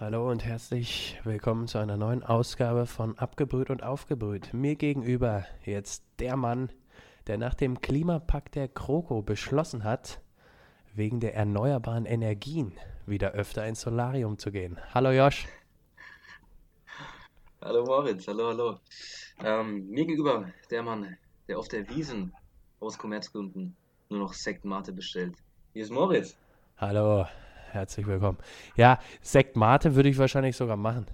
Hallo und herzlich willkommen zu einer neuen Ausgabe von Abgebrüht und Aufgebrüht. Mir gegenüber jetzt der Mann, der nach dem Klimapakt der Kroko beschlossen hat, wegen der erneuerbaren Energien wieder öfter ins Solarium zu gehen. Hallo Josh. Hallo Moritz, hallo, hallo. Ähm, mir gegenüber der Mann, der auf der Wiesen aus Kommerzgründen nur noch Sekt Mate bestellt. Hier ist Moritz. Hallo, herzlich willkommen. Ja, Sekt Mate würde ich wahrscheinlich sogar machen.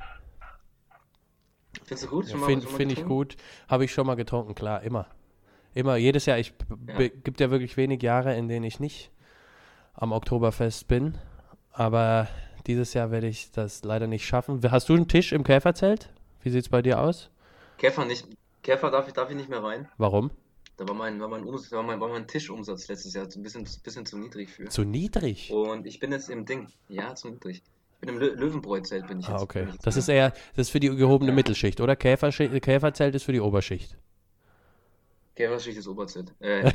Findest du gut? Ja, Finde find ich gut. Habe ich schon mal getrunken, klar, immer. Immer, jedes Jahr. Ich ja. gibt ja wirklich wenig Jahre, in denen ich nicht am Oktoberfest bin. Aber dieses Jahr werde ich das leider nicht schaffen. Hast du einen Tisch im Käferzelt? Wie sieht es bei dir aus? Käfer nicht. Käfer darf ich, darf ich nicht mehr rein. Warum? Da war mein, war mein, Umsatz, war mein, war mein Tischumsatz letztes Jahr ein bisschen, bisschen zu niedrig für. Zu niedrig? Und ich bin jetzt im Ding. Ja, zu niedrig. Ich bin im Lö Löwenbräuzelt bin ich ah, jetzt. Ah, okay. Jetzt das ist eher, das ist für die gehobene ja. Mittelschicht, oder? Käferzelt ist für die Oberschicht. Käferschicht ist Oberzelt. Äh,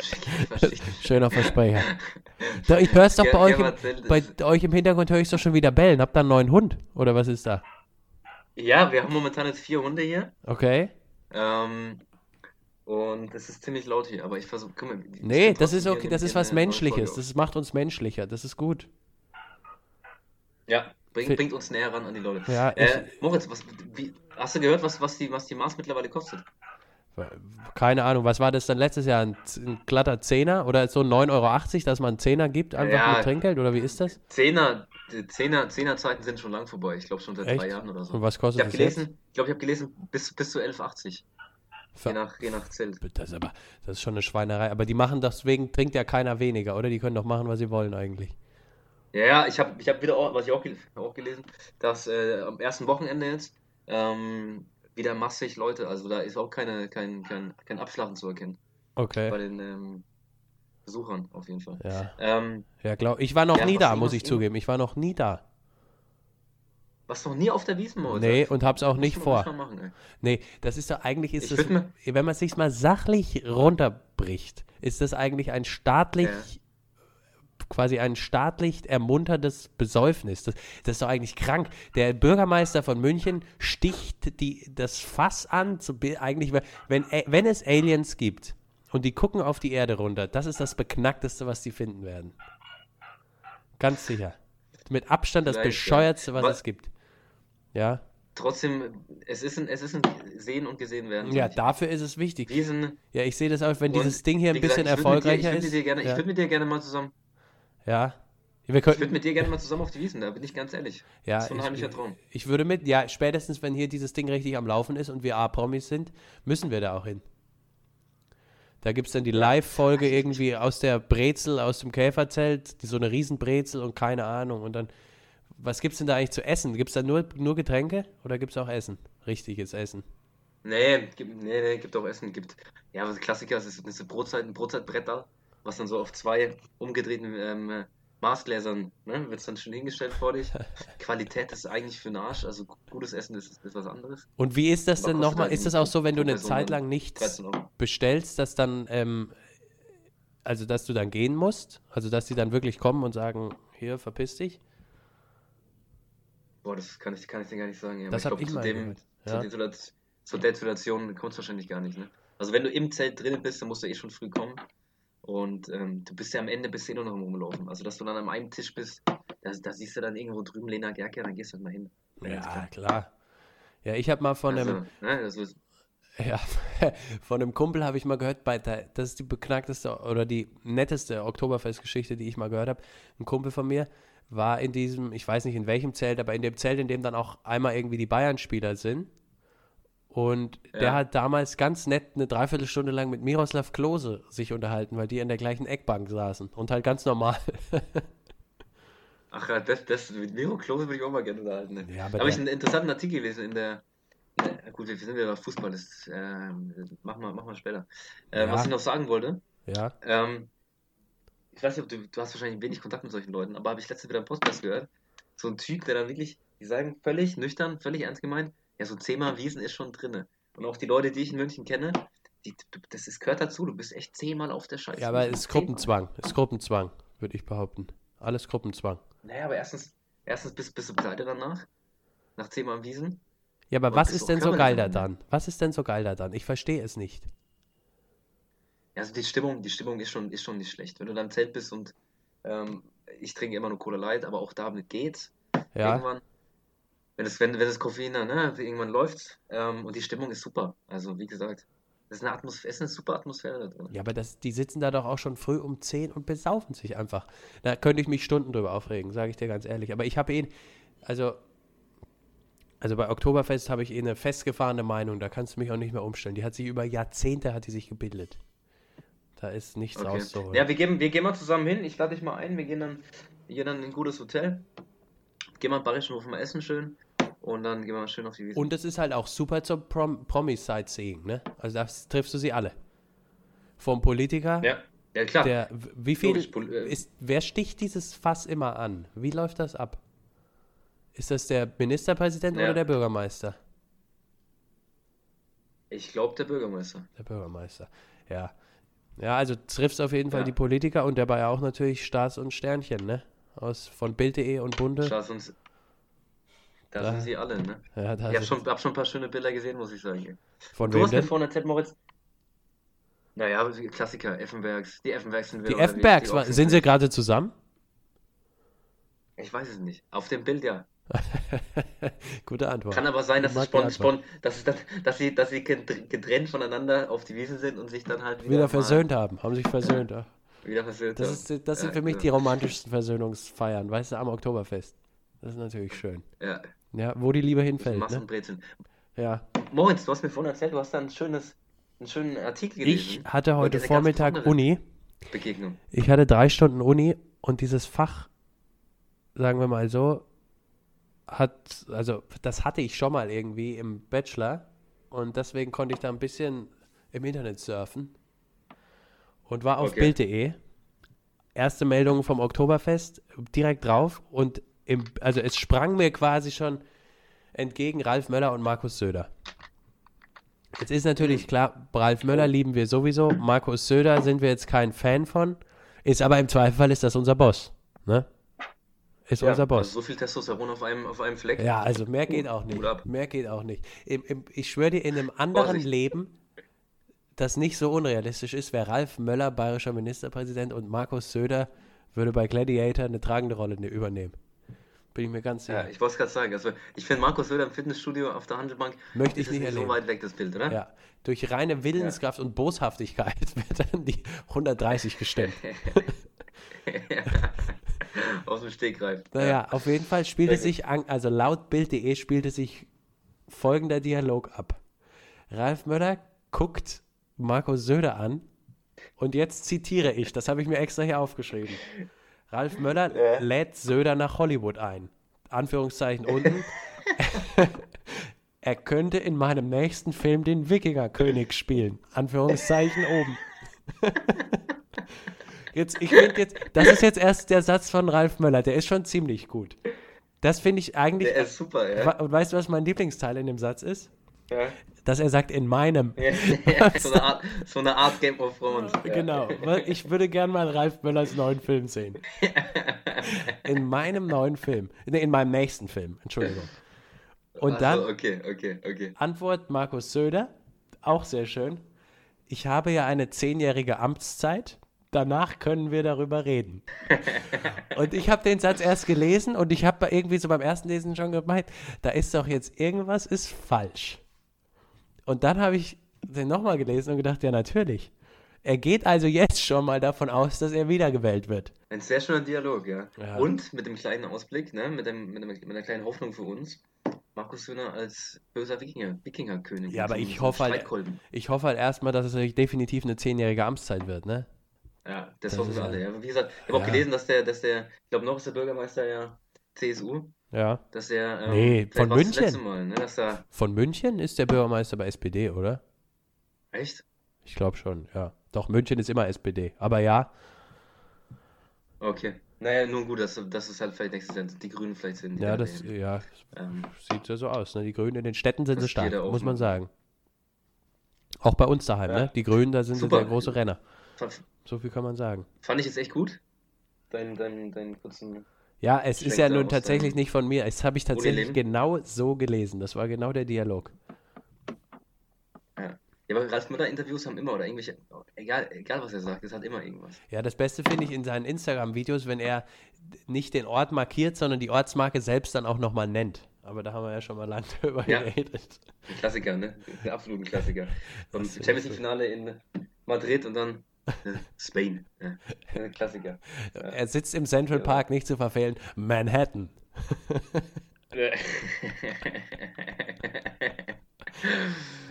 Schöner Versprecher. Doch, ich höre es doch bei euch, im, bei euch im Hintergrund, höre ich doch schon wieder bellen. Habt ihr einen neuen Hund? Oder was ist da? Ja, wir haben momentan jetzt vier Hunde hier. Okay. Ähm, und es ist ziemlich laut hier, aber ich versuche. Nee, das ist okay, das ist was Menschliches. Das macht uns menschlicher. Das ist gut. Ja, bring, bringt uns näher ran an die Leute. Ja, äh, Moritz, was, wie, hast du gehört, was, was, die, was die Mars mittlerweile kostet? Keine Ahnung, was war das dann letztes Jahr? Ein, ein glatter Zehner oder so 9,80 Euro, dass man einen Zehner gibt, einfach ja, mit Trinkgeld oder wie ist das? Zehner, Zehner, Zehner-Zeiten sind schon lang vorbei. Ich glaube schon seit Echt? drei Jahren oder so. Und was kostet ich das gelesen? Ich glaube, ich habe gelesen, bis, bis zu 11,80. Je nach, je nach Zelt. Das ist, aber, das ist schon eine Schweinerei. Aber die machen deswegen, trinkt ja keiner weniger, oder? Die können doch machen, was sie wollen eigentlich. Ja, ja, ich habe ich hab wieder, auch, was ich auch, auch gelesen, dass äh, am ersten Wochenende jetzt ähm, wieder massig Leute, also da ist auch keine, kein, kein, kein Abschlafen zu erkennen. Okay. Bei den ähm, Besuchern auf jeden Fall. Ja, ähm, ja glaub, ich war noch ja, nie da, muss ich zugeben. Ich war noch nie da. Was noch nie auf der Wiesn, oder? Nee, und hab's auch nicht vor. Machen, nee, das ist doch eigentlich, ist das, wenn man es sich mal sachlich runterbricht, ist das eigentlich ein staatlich ja quasi ein staatlich ermuntertes Besäufnis. Das, das, ist doch eigentlich krank. Der Bürgermeister von München sticht die, das Fass an, zu, eigentlich, wenn, äh, wenn es Aliens gibt und die gucken auf die Erde runter, das ist das Beknackteste, was die finden werden. Ganz sicher. Mit Abstand das Bescheuertste, was, was es gibt. Ja. Trotzdem, es ist ein, es ist ein Sehen und Gesehen werden. Ja, dafür ist es wichtig. Diesen, ja, ich sehe das auch, wenn dieses Ding hier ein bisschen gesagt, erfolgreicher dir, ich ist. Gerne, ja. Ich würde mit dir gerne mal zusammen ja. Ich würde mit dir gerne mal zusammen auf die Wiesen, da bin ich ganz ehrlich. Ja, das ist ein heimlicher Traum. Ich würde mit, ja, spätestens wenn hier dieses Ding richtig am Laufen ist und wir A-Promis sind, müssen wir da auch hin. Da gibt es dann die Live-Folge irgendwie aus der Brezel, aus dem Käferzelt, die, so eine Riesenbrezel und keine Ahnung. Und dann, was gibt es denn da eigentlich zu essen? Gibt es da nur, nur Getränke oder gibt es auch Essen? Richtiges Essen? Nee, gibt, nee, nee, gibt auch Essen. Gibt, ja, was Klassiker ist, ist eine Brotzeit, ein Brotzeitbretter was dann so auf zwei umgedrehten ähm, Maßgläsern, ne, wird es dann schon hingestellt vor dich. Qualität ist eigentlich für den Arsch, also gutes Essen ist, ist was anderes. Und wie ist das denn nochmal? Halt ist das auch so, wenn du eine Zeit lang nichts bestellst, dass dann, ähm, also dass du dann gehen musst? Also dass die dann wirklich kommen und sagen, hier, verpiss dich? Boah, das kann ich, kann ich dir gar nicht sagen. Ja, das habe ich, glaub, ich zu, ja. zu der Situation kommt es wahrscheinlich gar nicht. Ne? Also wenn du im Zelt drin bist, dann musst du eh schon früh kommen. Und ähm, du bist ja am Ende bist eh nur noch im Rumlaufen. Also, dass du dann an einem Tisch bist, da, da siehst du dann irgendwo drüben Lena Gerke, dann gehst du halt mal hin. Ja, klar. klar. Ja, ich habe mal von also, einem. Ne, das ist, ja, von einem Kumpel habe ich mal gehört, bei der, das ist die beknackteste oder die netteste Oktoberfestgeschichte, die ich mal gehört habe. Ein Kumpel von mir war in diesem, ich weiß nicht in welchem Zelt, aber in dem Zelt, in dem dann auch einmal irgendwie die Bayern-Spieler sind. Und ja. der hat damals ganz nett eine Dreiviertelstunde lang mit Miroslav Klose sich unterhalten, weil die in der gleichen Eckbank saßen. Und halt ganz normal. Ach ja, das, das, mit Miro Klose würde ich auch mal gerne unterhalten. Ne? Ja, Habe ich einen interessanten Artikel gelesen in der. In gut, wir sind ja bei Fußball, das äh, machen wir mach mal später. Äh, ja. Was ich noch sagen wollte. Ja. Ähm, ich weiß nicht, ob du, du hast wahrscheinlich wenig Kontakt mit solchen Leuten, aber habe ich letztens wieder einen Podcast gehört. So ein Typ, der dann wirklich, die sagen völlig nüchtern, völlig ernst gemeint, ja, so zehnmal Wiesen ist schon drinne. Und auch die Leute, die ich in München kenne, die, das ist, gehört dazu. Du bist echt zehnmal auf der Scheiße. Ja, aber es ist Gruppenzwang. Es ist Gruppenzwang, würde ich behaupten. Alles Gruppenzwang. Naja, aber erstens, Erstens bist, bist du pleite danach, nach zehnmal Wiesen. Ja, aber was ist denn so geil da dann? Was ist denn so geil da dann? Ich verstehe es nicht. Ja, also die Stimmung, die Stimmung ist schon, ist schon nicht schlecht. Wenn du da im Zelt bist und ähm, ich trinke immer nur Cola Light, aber auch damit geht's. Ja. Irgendwann, wenn das, wenn, wenn das Koffein dann, ne, irgendwann läuft ähm, und die Stimmung ist super. Also wie gesagt, das ist eine Atmosphäre, ist eine super Atmosphäre drin. Ja, aber das, die sitzen da doch auch schon früh um 10 und besaufen sich einfach. Da könnte ich mich Stunden drüber aufregen, sage ich dir ganz ehrlich. Aber ich habe eh, also, also bei Oktoberfest habe ich eh eine festgefahrene Meinung, da kannst du mich auch nicht mehr umstellen. Die hat sich über Jahrzehnte hat die sich gebildet. Da ist nichts okay. rauszuholen. Ja, wir gehen, wir gehen mal zusammen hin. Ich lade dich mal ein. Wir gehen dann, wir gehen dann in ein gutes Hotel. Gehen mal Bayerischen Hof mal essen schön. Und dann gehen wir mal schön auf die Wiese. Und es ist halt auch super zum Prom Promi-Sightseeing, ne? Also da triffst du sie alle. Vom Politiker. Ja, ja klar. Der, wie viel äh, ist, wer sticht dieses Fass immer an? Wie läuft das ab? Ist das der Ministerpräsident ja. oder der Bürgermeister? Ich glaube der Bürgermeister. Der Bürgermeister, ja. Ja, also triffst auf jeden ja. Fall die Politiker und dabei auch natürlich Stars und Sternchen, ne? Aus von Bild.de und Bunde. Stars und da, da, sind sie alle, ne? Ja, da ich habe schon, hab schon ein paar schöne Bilder gesehen, muss ich sagen. Von du hast denn? mir vorhin erzählt, Moritz. Naja, Klassiker, Effenbergs. Die Effenbergs sind wir. Die Effenbergs, die sind sie gerade zusammen? Ich weiß es nicht. Auf dem Bild ja. Gute Antwort. Kann aber sein, dass, es spon, spon, dass, es, dass, dass, sie, dass sie getrennt voneinander auf die Wiese sind und sich dann halt wieder, wieder versöhnt haben. Haben sich versöhnt. Ja. Wieder versöhnt. Das, ist, das sind ja, für mich ja. die romantischsten Versöhnungsfeiern, weißt du, am Oktoberfest. Das ist natürlich schön. Ja. Ja, wo die Liebe hinfällt. Massenbrezeln. Ne? Ja. Moritz, du hast mir vorhin erzählt, du hast da ein schönes, einen schönen Artikel gelesen. Ich hatte heute Vormittag Uni. Begegnung. Ich hatte drei Stunden Uni und dieses Fach, sagen wir mal so, hat, also das hatte ich schon mal irgendwie im Bachelor und deswegen konnte ich da ein bisschen im Internet surfen und war auf okay. Bild.de. Erste Meldung vom Oktoberfest, direkt drauf und im, also es sprang mir quasi schon entgegen Ralf Möller und Markus Söder. Jetzt ist natürlich klar, Ralf Möller lieben wir sowieso, Markus Söder sind wir jetzt kein Fan von, ist aber im Zweifel ist das unser Boss. Ne? Ist ja, unser Boss. Also so viel Testosteron auf einem, auf einem Fleck. Ja, also mehr geht auch nicht. Mehr geht auch nicht. Im, im, ich schwöre dir, in einem anderen Vorsicht. Leben, das nicht so unrealistisch ist, wäre Ralf Möller bayerischer Ministerpräsident und Markus Söder würde bei Gladiator eine tragende Rolle ne, übernehmen. Bin ich mir ganz sicher. Ja, ich wollte es gerade sagen. Also, ich finde Markus Söder im Fitnessstudio auf der Handelbank Möchte ich nicht, nicht so weit weg, das Bild, oder? Ja. Durch reine Willenskraft ja. und Boshaftigkeit wird dann die 130 gestemmt. Aus dem Stegreif. Naja, ja. auf jeden Fall spielte sich, an, also laut Bild.de spielte sich folgender Dialog ab. Ralf Möller guckt Markus Söder an und jetzt zitiere ich, das habe ich mir extra hier aufgeschrieben. Ralf Möller ja. lädt Söder nach Hollywood ein. Anführungszeichen unten. er könnte in meinem nächsten Film den Wikingerkönig spielen. Anführungszeichen oben. jetzt, ich finde jetzt, das ist jetzt erst der Satz von Ralf Möller, der ist schon ziemlich gut. Das finde ich eigentlich. Der ist super, ja. Und weißt du, was mein Lieblingsteil in dem Satz ist? Ja. Dass er sagt, in meinem. Ja, so, eine Art, so, eine Art, Game of Thrones. Genau. Ich würde gern mal Ralf Möllers neuen Film sehen. In meinem neuen Film. Nee, in meinem nächsten Film, Entschuldigung. Und dann so, okay, okay, okay. Antwort Markus Söder, auch sehr schön. Ich habe ja eine zehnjährige Amtszeit. Danach können wir darüber reden. und ich habe den Satz erst gelesen und ich habe irgendwie so beim ersten Lesen schon gemeint, da ist doch jetzt irgendwas ist falsch. Und dann habe ich den nochmal gelesen und gedacht, ja, natürlich. Er geht also jetzt schon mal davon aus, dass er wiedergewählt wird. Ein sehr schöner Dialog, ja. ja. Und mit dem kleinen Ausblick, ne, mit, dem, mit, dem, mit einer kleinen Hoffnung für uns, Markus Söhner als böser Wikinger, Wikingerkönig. Ja, aber ich hoffe, halt, ich hoffe halt erstmal, dass es definitiv eine zehnjährige Amtszeit wird, ne? Ja, das, das hoffen wir alle. Ja. Wie gesagt, ich habe ja. auch gelesen, dass der, dass der, ich glaube noch ist der Bürgermeister ja CSU. Ja. Dass der, ähm, nee, von München. Mal, ne, da von München ist der Bürgermeister bei SPD, oder? Echt? Ich glaube schon, ja. Doch, München ist immer SPD. Aber ja. Okay. Naja, nun gut, dass, dass es halt vielleicht nächstes Jahr die Grünen vielleicht sind. Ja, das ja, ähm, sieht ja so aus. Ne? Die Grünen in den Städten sind sie stark, muss man sagen. Auch bei uns daheim, ja. ne? Die Grünen, da sind Super. sie der große Renner. So viel kann man sagen. Fand ich jetzt echt gut. Dein, dein, dein kurzen Ja, es ist ja nun tatsächlich nicht von mir. Es habe ich tatsächlich genau so gelesen. Das war genau der Dialog. Ja, ja aber Ralf Müller-Interviews haben immer oder irgendwelche, egal, egal was er sagt, es hat immer irgendwas. Ja, das Beste finde ich in seinen Instagram-Videos, wenn er nicht den Ort markiert, sondern die Ortsmarke selbst dann auch nochmal nennt. Aber da haben wir ja schon mal lange drüber ja. geredet. Ein Klassiker, ne? Ein absoluter Klassiker. Vom Champions League-Finale in Madrid und dann Spain. Ja. Klassiker. Ja. Er sitzt im Central Park, nicht zu verfehlen. Manhattan.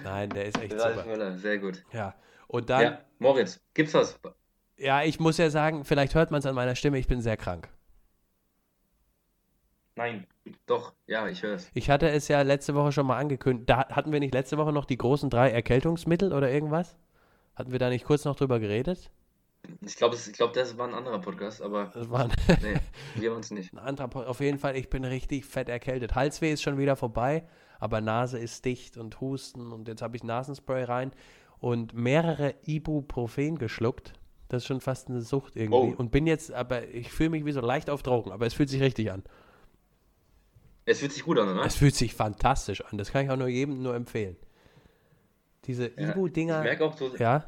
Nein, der ist echt Ralf super. Müller, sehr gut. Ja. Und dann. Ja, Moritz, gibt's was? Ja, ich muss ja sagen, vielleicht hört man es an meiner Stimme, ich bin sehr krank. Nein, doch, ja, ich höre es. Ich hatte es ja letzte Woche schon mal angekündigt. Da hatten wir nicht letzte Woche noch die großen drei Erkältungsmittel oder irgendwas? Hatten wir da nicht kurz noch drüber geredet? Ich glaube, glaub, das war ein anderer Podcast, aber. Das war ein nee, wir uns nicht. Ein anderer Podcast. Auf jeden Fall, ich bin richtig fett erkältet. Halsweh ist schon wieder vorbei, aber Nase ist dicht und Husten und jetzt habe ich Nasenspray rein und mehrere Ibuprofen geschluckt. Das ist schon fast eine Sucht irgendwie. Oh. Und bin jetzt, aber ich fühle mich wie so leicht auf Drogen, aber es fühlt sich richtig an. Es fühlt sich gut an, oder? Es fühlt sich fantastisch an. Das kann ich auch nur jedem nur empfehlen. Diese ja, Ibu-Dinger. Ich merke auch so. Ja.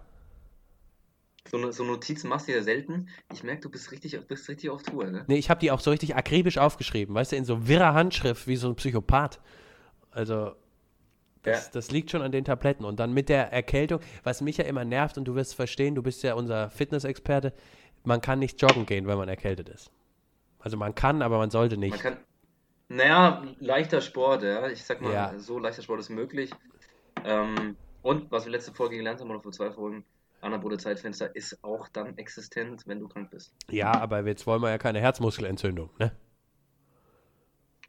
So, so Notizen machst du ja selten. Ich merke, du bist richtig, bist richtig auf Tour, ne? Nee, ich habe die auch so richtig akribisch aufgeschrieben, weißt du, in so wirrer Handschrift, wie so ein Psychopath. Also, das, ja. das, liegt schon an den Tabletten. Und dann mit der Erkältung, was mich ja immer nervt, und du wirst verstehen, du bist ja unser Fitnessexperte, man kann nicht joggen gehen, wenn man erkältet ist. Also man kann, aber man sollte nicht. Man kann, naja, leichter Sport, ja. Ich sag mal, ja. so leichter Sport ist möglich. Ähm, und was wir letzte Folge gelernt haben, oder vor zwei Folgen, anabole Zeitfenster ist auch dann existent, wenn du krank bist. Ja, aber jetzt wollen wir ja keine Herzmuskelentzündung, ne?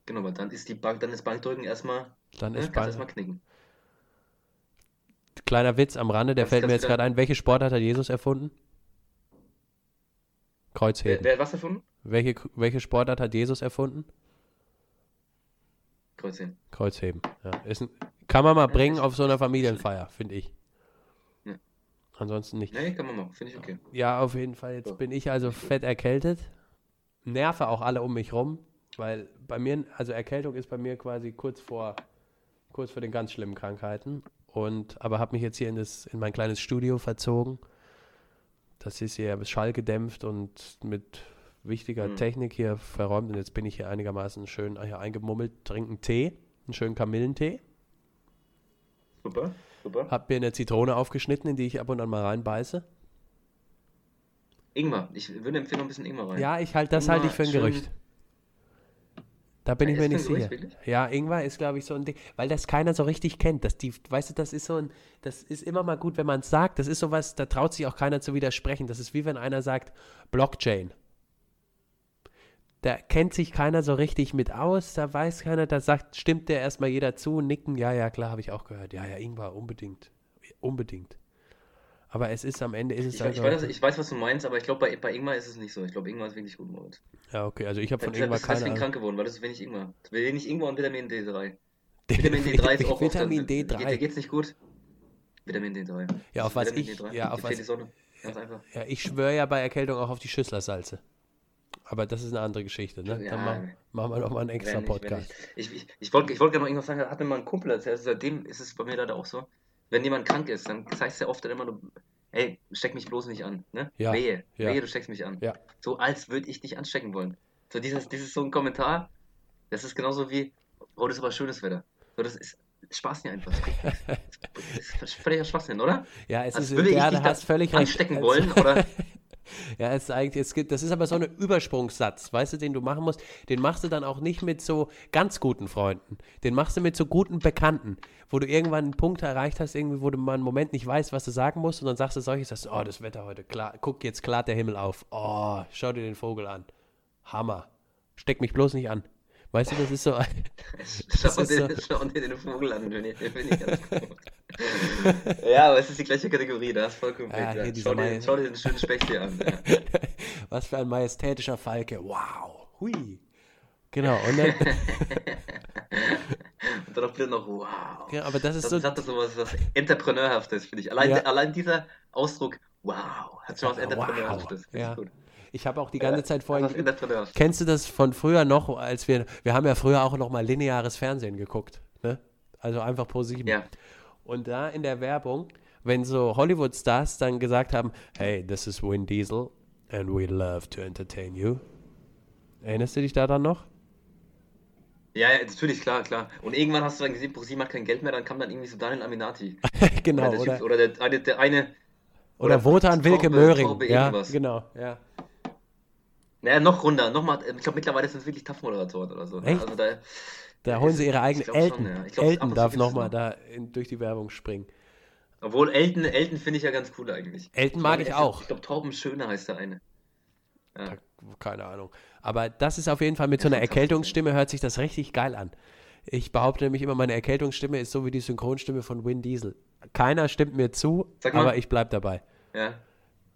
Genau, aber dann ist die Bank, dann ist Bankdrücken erstmal, dann ne, ist Bank, erstmal knicken. Kleiner Witz am Rande, der das, fällt mir jetzt gerade ein. Welche Sportart hat Jesus erfunden? Kreuzheben. Wer, wer was erfunden? Welche, welche Sportart hat Jesus erfunden? Kreuzheben. Kreuzheben. Ja. Ist ein, kann man mal bringen auf so einer Familienfeier, finde ich. Ja. Ansonsten nicht. Nee, kann man machen, finde ich okay. Ja, auf jeden Fall. Jetzt so. bin ich also fett erkältet. Nerve auch alle um mich rum, weil bei mir, also Erkältung ist bei mir quasi kurz vor, kurz vor den ganz schlimmen Krankheiten. Und, aber habe mich jetzt hier in, das, in mein kleines Studio verzogen. Das ist hier schallgedämpft und mit wichtiger mhm. Technik hier verräumt. Und jetzt bin ich hier einigermaßen schön hier eingemummelt, trinke einen Tee, einen schönen Kamillentee. Super, super. Hab mir eine Zitrone aufgeschnitten, in die ich ab und an mal reinbeiße. Ingwer. Ich würde empfehlen, ein bisschen Ingwer rein. Ja, ich halt, das halte ich für ein Gerücht. Da bin ja, ich mir nicht sicher. Gerücht, ja, Ingwer ist, glaube ich, so ein Ding, weil das keiner so richtig kennt. Das, die, weißt du, das ist so ein, das ist immer mal gut, wenn man es sagt. Das ist sowas, da traut sich auch keiner zu widersprechen. Das ist wie wenn einer sagt, Blockchain da kennt sich keiner so richtig mit aus, da weiß keiner, da sagt, stimmt der erstmal jeder zu, nicken, ja, ja, klar, habe ich auch gehört. Ja, ja, Ingwer, unbedingt. Unbedingt. Aber es ist am Ende ist es ich, ich, weiß, ich weiß, was du meinst, aber ich glaube, bei, bei Ingwer ist es nicht so. Ich glaube, Ingwer ist wirklich gut Mord. Ja, okay, also ich habe von ich Ingwer keine deswegen krank geworden, weil das ist wenig Ingwer. Wenig Ingwer und Vitamin D3. Vitamin D3 ist auch Vitamin oft, D3. Geht, dir geht's nicht gut? Vitamin D3. Ja, auf was Vitamin ich, D3. ja, auf was, einfach. Ja, ich schwöre ja bei Erkältung auch auf die Schüsslersalze. Aber das ist eine andere Geschichte, ne? Ja, Dann machen, machen wir nochmal einen extra nicht, Podcast. Ich, ich, ich wollte ich wollt gerne noch irgendwas sagen, hat mir mal ein Kumpel erzählt, also seitdem ist es bei mir leider auch so, wenn jemand krank ist, dann heißt es ja oft dann immer nur, ey, steck mich bloß nicht an, ne? Ja, Wehe, ja. wehe, du steckst mich an. Ja. So als würde ich dich anstecken wollen. So dieses, dieses so ein Kommentar, das ist genauso wie, oh, das ist aber schönes Wetter. So, das ist, Spaß nicht einfach. Das ist völliger Schwachsinn, oder? Ja, es Als ist würde ich dich hast völlig anstecken recht. wollen, oder? Ja, es ist eigentlich, es gibt, das ist aber so ein Übersprungssatz, weißt du, den du machen musst. Den machst du dann auch nicht mit so ganz guten Freunden. Den machst du mit so guten Bekannten, wo du irgendwann einen Punkt erreicht hast, irgendwie, wo du mal einen Moment nicht weißt, was du sagen musst, und dann sagst du solches, sagst oh, das Wetter heute, klar, guck, jetzt klart der Himmel auf. Oh, schau dir den Vogel an. Hammer. Steck mich bloß nicht an. Weißt du, das ist so. schau, dir, so. schau dir den Vogel an, den finde ich ganz gut. ja, aber es ist die gleiche Kategorie, da hast vollkommen ah, recht. Ja. Schau, dir, schau, dir, den schönen Specht hier an. Ja. Was für ein majestätischer Falke. Wow. Hui. Genau, und dann. und dann auch wieder noch, wow. Ja, aber das ist das, so. Das hat so was, was Entrepreneurhaftes, finde ich. Allein, ja. allein dieser Ausdruck, wow, hat schon was Entrepreneurhaftes. Wow. Ja. Gut. Ich habe auch die ganze ja, Zeit vorhin. Kennst du das von früher noch, als wir. Wir haben ja früher auch noch mal lineares Fernsehen geguckt. Ne? Also einfach pro sieben. Ja. Und da in der Werbung, wenn so Hollywood-Stars dann gesagt haben: Hey, this is Vin Diesel and we love to entertain you. Erinnerst du dich da dann noch? Ja, ja, natürlich, klar, klar. Und irgendwann hast du dann gesehen, ProSieben hat kein Geld mehr, dann kam dann irgendwie so Daniel Aminati. genau, oder? Der, typ, oder der, eine, der eine oder, oder Wotan Wilke Möhring. Ja, genau, ja. Naja, noch runter, noch mal, ich glaube mittlerweile sind es wirklich TAF-Moderatoren oder so. Ne? Echt? Also da, da holen sie ihre eigenen Elton. Schon, ja. glaub, Elton darf nochmal da in, durch die Werbung springen. Obwohl Elton, Elton finde ich ja ganz cool eigentlich. Elton mag ich, ich auch. Ich glaube Torben Schöner heißt der eine. Ja. Keine Ahnung. Aber das ist auf jeden Fall mit so einer Erkältungsstimme hört sich das richtig geil an. Ich behaupte nämlich immer, meine Erkältungsstimme ist so wie die Synchronstimme von Win Diesel. Keiner stimmt mir zu, aber ich bleib dabei. Ja.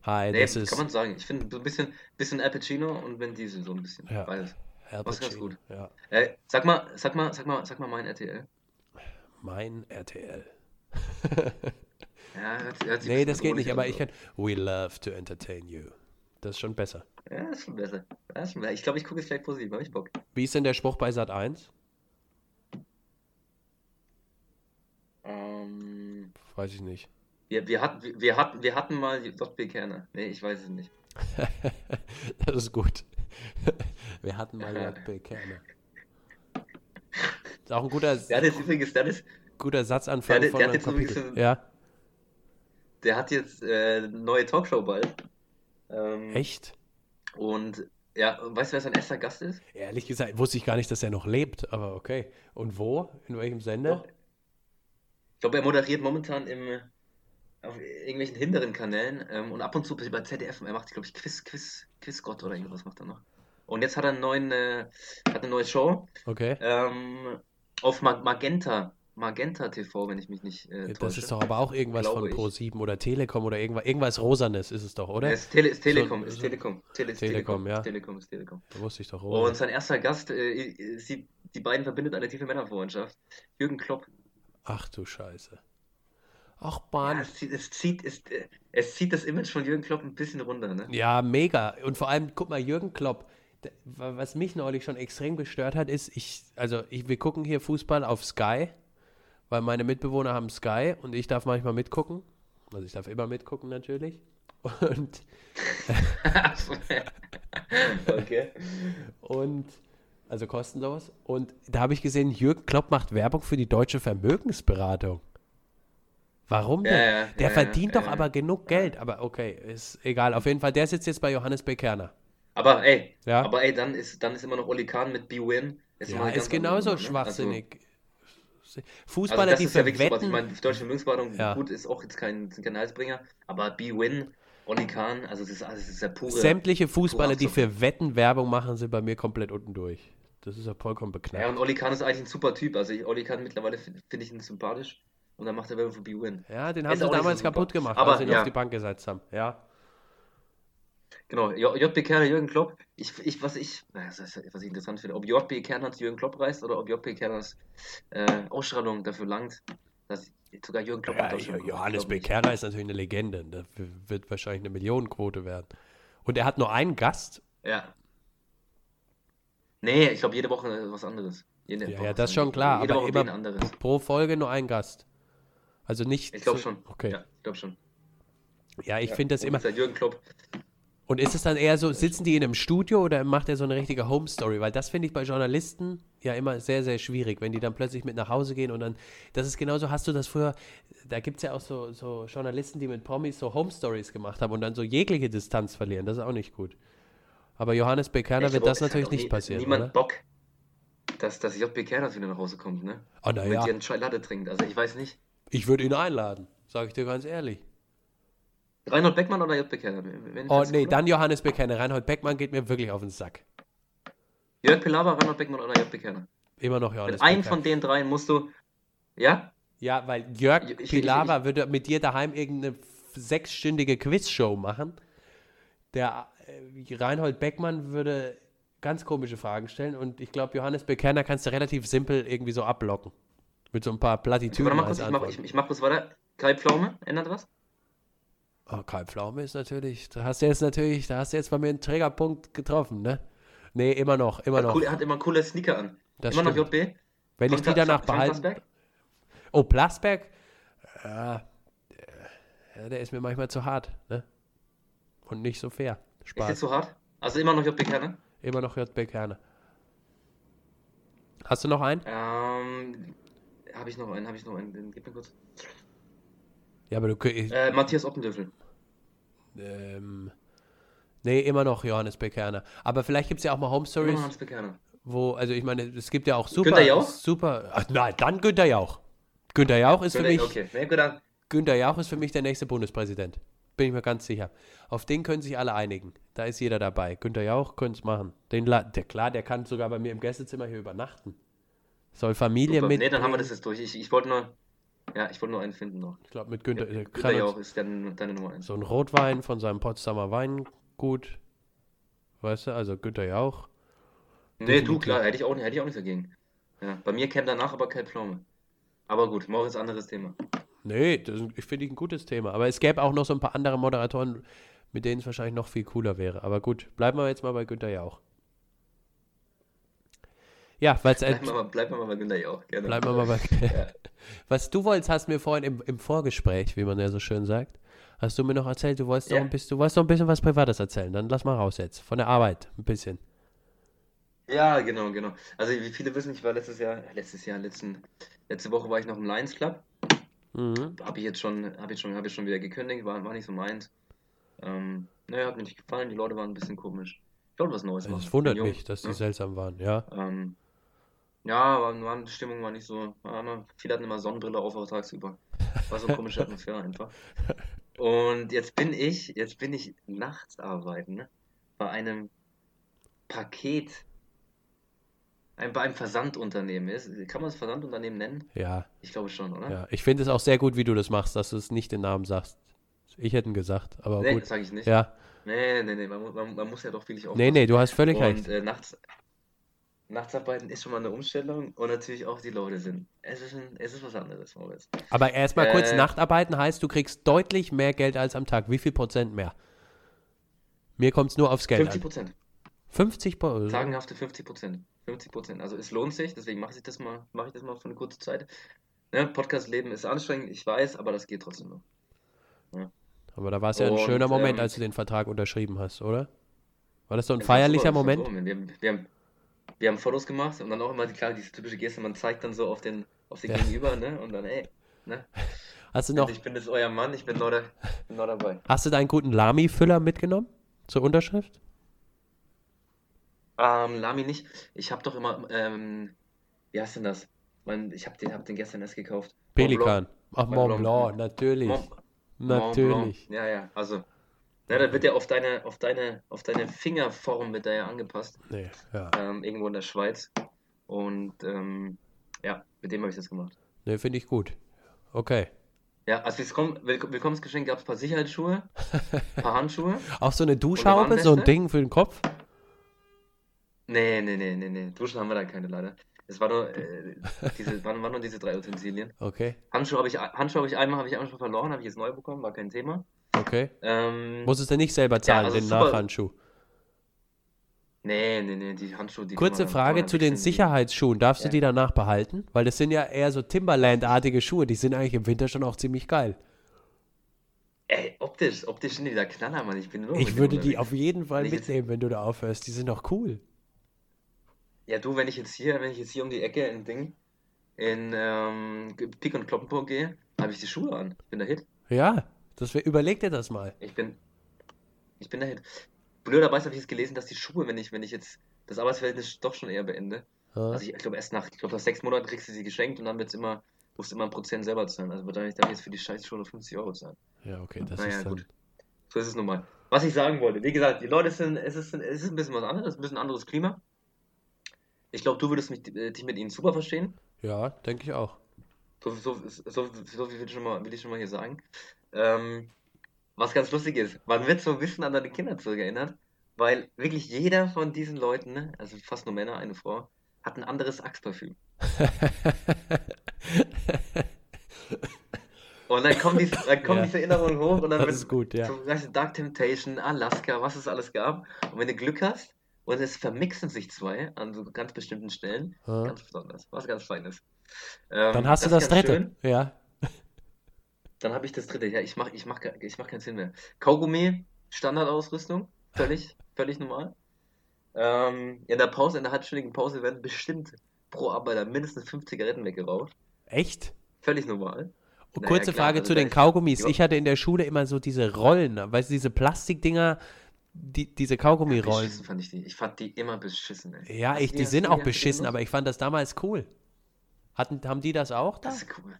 Hi, nee, das ist. Kann man sagen. Ich finde so ein bisschen, bisschen Al Pacino und Vin Diesel so ein bisschen. Ja. Beides. Pacino, ganz gut. Ja. Äh, sag mal, sag mal, sag mal, sag mal mein RTL. Mein RTL. ja, hört, hört nee, das geht nicht, aber ich kann. We love to entertain you. Das ist schon besser. Ja, ist schon besser. ist schon besser. Ich glaube, ich gucke es vielleicht positiv, habe ich Bock. Wie ist denn der Spruch bei Sat 1? Ähm, Weiß ich nicht. Wir, wir, hatten, wir, hatten, wir hatten mal JP Kerner. Nee, ich weiß es nicht. das ist gut. wir hatten mal JP Kerner. Ist auch ein guter, ja, das ist übrigens, das ist, guter Satzanfang der, von der hat Kapitel. ja. Der hat jetzt äh, eine neue Talkshow bald. Ähm, Echt? Und ja, weißt du, wer sein erster Gast ist? Ehrlich gesagt, wusste ich gar nicht, dass er noch lebt, aber okay. Und wo? In welchem Sender? Ich glaube, er moderiert momentan im, auf irgendwelchen hinteren Kanälen ähm, und ab und zu bei ZDF. Er macht, glaube ich, Quiz, Quiz, Quizgott oder irgendwas macht er noch. Und jetzt hat er einen neuen, äh, hat eine neue Show. Okay. Ähm, auf Magenta. Magenta TV, wenn ich mich nicht äh, täusche. Das ist doch aber auch irgendwas von Pro7 oder Telekom oder irgendwas, irgendwas Rosanes ist es doch, oder? Es ist, Tele ist Telekom, so, ist Telekom. Tele ist Telekom, ja. Telekom ist Telekom. Da wusste ich doch. Rosa. Und sein erster Gast, äh, sie, die beiden verbindet eine tiefe Männerfreundschaft. Jürgen Klopp. Ach du Scheiße. Ach Mann. Ja, es, zieht, es, zieht, es, es zieht das Image von Jürgen Klopp ein bisschen runter, ne? Ja, mega. Und vor allem, guck mal, Jürgen Klopp, was mich neulich schon extrem gestört hat, ist, ich, also ich, wir gucken hier Fußball auf Sky, weil meine Mitbewohner haben Sky und ich darf manchmal mitgucken. Also ich darf immer mitgucken natürlich. Und okay. Und also kostenlos. Und da habe ich gesehen, Jürgen Klopp macht Werbung für die deutsche Vermögensberatung. Warum denn? Ja, ja, der ja, verdient doch aber genug Geld. Aber okay, ist egal. Auf jeden Fall, der sitzt jetzt bei Johannes Bekerner. Aber ey, aber ey, dann ist, dann ist immer noch Oli Kahn mit B-Win. Ist, ja, ist genauso andere, schwachsinnig. Also, Fußballer, also die für Wetten... So, ich meine, die deutsche Vermögensberatung, gut, ist auch jetzt kein, kein Halsbringer, aber B-Win, Oli Kahn, also das ist, also das ist ja pure... Sämtliche Fußballer, die für Wetten Werbung machen, sind bei mir komplett unten durch. Das ist ja vollkommen beknackt. Ja, und Oli Kahn ist eigentlich ein super Typ. Also ich, Oli Kahn mittlerweile finde find ich ihn sympathisch. Und dann macht er Werbung für B-Win. Ja, den haben sie damals kaputt gemacht, aber, als sie ihn ja. auf die Bank gesetzt haben. Ja. Genau, JB Kerner, Jürgen Klopp. Ich, ich, was, ich, was ich interessant finde, ob JB Kerner zu Jürgen Klopp reist oder ob JB Kerners äh, Ausstrahlung dafür langt, dass sogar Jürgen Klopp ja, Johannes B. Kerner ist natürlich eine Legende. Das wird wahrscheinlich eine Millionenquote werden. Und er hat nur einen Gast. Ja. Nee, ich glaube jede Woche was anderes. Jede ja, Woche ja, das ist schon klar. Jede aber Woche immer anderes. pro Folge nur ein Gast. Also nicht. Ich glaube schon. Okay. Ja, ich glaube schon. Ja, ich ja, finde das immer. Jürgen Klopp. Und ist es dann eher so, sitzen die in einem Studio oder macht er so eine richtige Home Story? Weil das finde ich bei Journalisten ja immer sehr, sehr schwierig, wenn die dann plötzlich mit nach Hause gehen und dann, das ist genauso, hast du das früher, da gibt es ja auch so, so Journalisten, die mit Promis so Home Stories gemacht haben und dann so jegliche Distanz verlieren. Das ist auch nicht gut. Aber Johannes Bekerner wird das natürlich nicht nie, passieren. Niemand oder? Bock, dass, dass JB Kerner wieder nach Hause kommt, ne? Oh, na ja. Wenn die einen Latte trinkt. Also ich weiß nicht. Ich würde ihn einladen, sage ich dir ganz ehrlich. Reinhold Beckmann oder J. Beckmann? Oh, nee, dann Johannes Beckmann. Reinhold Beckmann geht mir wirklich auf den Sack. Jörg Pilawa, Reinhold Beckmann oder Jörg Beckmann? Immer noch Johannes Mit einem von den dreien musst du. Ja? Ja, weil Jörg ich, Pilawa ich, ich, würde mit dir daheim irgendeine sechsstündige Quizshow machen. Der äh, Reinhold Beckmann würde ganz komische Fragen stellen und ich glaube, Johannes Bekerner kannst du relativ simpel irgendwie so ablocken. Mit so ein paar Plattitüden. Warte mal kurz, ich mach, ich, ich mach kurz weiter. Kai Pflaume, ändert was? Oh, Kai Pflaume ist natürlich, da hast du jetzt natürlich, da hast du jetzt bei mir einen Trägerpunkt getroffen, ne? Nee, immer noch, immer noch. Cool, er hat immer coole Sneaker an. Das immer stimmt. noch JB? Wenn ich die danach behalte. Oh, Plasberg? Ja, ja, der ist mir manchmal zu hart, ne? Und nicht so fair. Spaß. Ist der zu hart? Also immer noch JB Kerne? Immer noch JB Kerne. Hast du noch einen? Ähm, habe ich noch einen, habe ich noch einen. Gib mir kurz. Ja, aber du äh, Matthias Oppendöffel. Ähm, nee, immer noch Johannes Bekerner. Aber vielleicht gibt es ja auch mal Home Stories. Johannes Bekerner. Wo, also ich meine, es gibt ja auch super. Günther Jauch? Super. Ach, nein, dann Günther Jauch. Günther Jauch ist Günther, für mich. Okay. Nee, Günther. Günther Jauch ist für mich der nächste Bundespräsident. Bin ich mir ganz sicher. Auf den können sich alle einigen. Da ist jeder dabei. Günther Jauch könnte es machen. Den, der, klar, der kann sogar bei mir im Gästezimmer hier übernachten. Soll Familie Super. mit. Nee, dann haben wir das jetzt durch. Ich, ich wollte nur. Ja, ich wollte nur einen finden noch. Ich glaube, mit Günther. Ja, Günther Jauch ist deine, deine Nummer 1. So ein Rotwein von seinem Potsdamer Weingut. Weißt du, also Günther Jauch. Nee, du, klar, hätte ich auch, hätte ich auch nichts dagegen. Ja, bei mir käme danach aber kein Pflaume. Aber gut, morgen ist ein anderes Thema. Nee, das, ich finde ein gutes Thema. Aber es gäbe auch noch so ein paar andere Moderatoren, mit denen es wahrscheinlich noch viel cooler wäre. Aber gut, bleiben wir jetzt mal bei Günther Jauch. Ja, weil es. Bleiben wir mal, bleib mal bei Günther Jauch, gerne. Bleiben wir mal bei. ja. Was du wolltest, hast mir vorhin im, im Vorgespräch, wie man ja so schön sagt, hast du mir noch erzählt, du wolltest, ja. noch, ein bisschen, du wolltest noch ein bisschen was Privates erzählen. Dann lass mal raus jetzt. Von der Arbeit, ein bisschen. Ja, genau, genau. Also wie viele wissen, ich war letztes Jahr, letztes Jahr, letzten, letzte Woche war ich noch im Lions Club. Mhm. Habe ich jetzt schon, habe ich schon, habe ich schon wieder gekündigt, war, war nicht so meins. Ähm, naja, hat mir nicht gefallen, die Leute waren ein bisschen komisch. Ich wollte was Neues machen. Es wundert mich, dass die ja? seltsam waren, ja. Ähm, ja, war, war, die Stimmung war nicht so. War, viele hatten immer Sonnenbrille auf auch tagsüber. War so eine komische Atmosphäre einfach. Und jetzt bin ich, jetzt bin ich nachts arbeiten, ne? Bei einem Paket ein, bei einem Versandunternehmen ist. Kann man das Versandunternehmen nennen? Ja. Ich glaube schon, oder? Ja, ich finde es auch sehr gut, wie du das machst, dass du es nicht den Namen sagst. Ich hätte ihn gesagt, aber nee, gut. Nee, sage ich nicht. Ja. Nee, nee, nee, man, man, man muss ja doch wirklich auch. Nee, nee, du hast völlig und, recht. Äh, nachts, Nachtsarbeiten ist schon mal eine Umstellung und natürlich auch die Leute sind. Es ist, ein, es ist was anderes, Moritz. Aber erstmal äh, kurz, Nachtarbeiten heißt, du kriegst deutlich mehr Geld als am Tag. Wie viel Prozent mehr? Mir kommt es nur aufs Geld 50 Prozent. 50 Prozent? Tagenhafte 50 Prozent. 50 Prozent. Also es lohnt sich, deswegen mache ich das mal, mache ich das mal für eine kurze Zeit. Ne, Podcast-Leben ist anstrengend, ich weiß, aber das geht trotzdem noch. Ja. Aber da war es ja ein schöner Moment, ähm, als du den Vertrag unterschrieben hast, oder? War das so ein feierlicher Moment? Wir haben, wir, haben, wir haben Fotos gemacht und dann auch immer, klar, diese typische Geste, man zeigt dann so auf den, auf den ja. Gegenüber, ne? Und dann, ey, ne? Hast du noch... Ich bin jetzt euer Mann, ich bin noch, da, bin noch dabei. Hast du deinen guten Lami-Füller mitgenommen? Zur Unterschrift? Ähm, Lami nicht. Ich habe doch immer, ähm, wie heißt denn das? Mein, ich habe den, hab den gestern erst gekauft. Pelikan. Ach, Mont Blanc, Blanc natürlich. Mont, natürlich. Mont ja, ja, also. Ja, da wird ja auf deine, auf deine, auf deine Fingerform wird da ja angepasst. Nee, ja. Ähm, irgendwo in der Schweiz. Und ähm, ja, mit dem habe ich das gemacht. Ne, finde ich gut. Okay. Ja, als Willkommensgeschenk gab es ein paar Sicherheitsschuhe, ein paar Handschuhe. Auch so eine Duschhaube, so ein Ding für den Kopf? Nee, nee, nee, nee, nee. Duschen haben wir da keine leider. Es war nur, äh, diese, waren, waren nur diese drei Utensilien. Okay. Handschuhe habe ich, Handschuhe hab ich einmal, habe ich einmal schon verloren, habe ich jetzt neu bekommen, war kein Thema. Okay. Ähm, Muss es denn nicht selber zahlen, ja, also den Nachhandschuh? Nee, nee, nee, die Handschuhe, die Kurze Frage zu den Sicherheitsschuhen. Darfst ja. du die danach behalten? Weil das sind ja eher so Timberland-artige Schuhe, die sind eigentlich im Winter schon auch ziemlich geil. Ey, optisch, optisch sind die da Knaller, Mann. Ich bin nur Ich würde die auf jeden Fall mitnehmen, wenn du da aufhörst. Die sind doch cool. Ja, du, wenn ich jetzt hier, wenn ich jetzt hier um die Ecke in Ding, in ähm, Pik und Kloppenburg gehe, habe ich die Schuhe an. Bin der Hit. Ja, das wär, überleg dir das mal. Ich bin, ich bin der Hit. Blöderweise habe ich jetzt gelesen, dass die Schuhe, wenn ich, wenn ich jetzt das Arbeitsverhältnis doch schon eher beende, ja. also ich, ich glaube erst nach, ich glaube nach sechs Monaten kriegst du sie geschenkt und dann wird es immer, musst du immer ein Prozent selber zahlen. Also wahrscheinlich darf ich jetzt für die Scheißschuhe 50 Euro zahlen. Ja, okay, das naja, ist dann... gut. So ist es nun mal. Was ich sagen wollte, wie gesagt, die Leute sind, es ist, es ist ein bisschen was anderes, ein bisschen anderes Klima. Ich glaube, du würdest mich, äh, dich mit ihnen super verstehen. Ja, denke ich auch. So, so, so, so viel will ich, schon mal, will ich schon mal hier sagen. Ähm, was ganz lustig ist, man wird so ein bisschen an deine Kinder zurückerinnert, weil wirklich jeder von diesen Leuten, ne, also fast nur Männer, eine Frau, hat ein anderes Achsparfüm. und dann kommen, die, dann kommen ja. diese Erinnerungen hoch und dann das ist gut, ja. So, Dark Temptation, Alaska, was es alles gab. Und wenn du Glück hast, und es vermixen sich zwei an so ganz bestimmten Stellen, ja. ganz besonders, was ganz Feines. Ähm, dann hast du das, das dritte, schön. ja. Dann habe ich das dritte, ja, ich mache ich mach, ich mach keinen Sinn mehr. Kaugummi, Standardausrüstung, völlig, völlig normal. Ähm, in der Pause, in der halbstündigen Pause werden bestimmt pro Arbeiter mindestens fünf Zigaretten weggeraucht. Echt? Völlig normal. Und kurze naja, klar, Frage also zu den Kaugummis. Ich hatte in der Schule immer so diese Rollen, weißt du, diese Plastikdinger, die, diese Kaugummirollen. Ja, fand ich die. Ich fand die immer beschissen, ey. Ja, ich, die, die sind auch beschissen, aber ich fand das damals cool. Hatten, haben die das auch da? Das ist cool.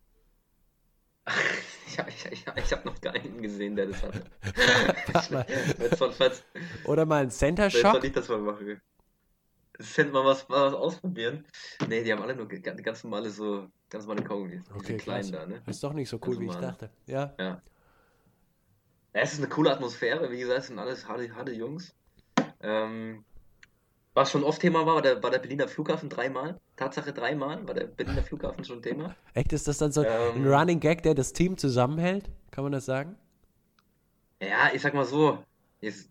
Ich, ich, ich, ich habe noch keinen gesehen, der das hatte. Oder mal ein Center Shock. Soll ich das mal machen? Cent mal was, mal was ausprobieren. Nee, die haben alle nur ganz normale so, ganz normale Kaugummis. Okay, kleinen da, ne? Ist doch nicht so cool, wie ich dachte. Ja. Ja. Es ist eine coole Atmosphäre, wie gesagt, es sind alles harte, harte Jungs. Ähm, was schon oft Thema war, war der, war der Berliner Flughafen dreimal. Tatsache dreimal war der Berliner Flughafen schon Thema. Echt, ist das dann so ähm, ein Running Gag, der das Team zusammenhält? Kann man das sagen? Ja, ich sag mal so, jetzt,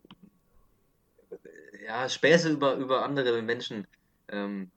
ja, Späße über, über andere Menschen ähm,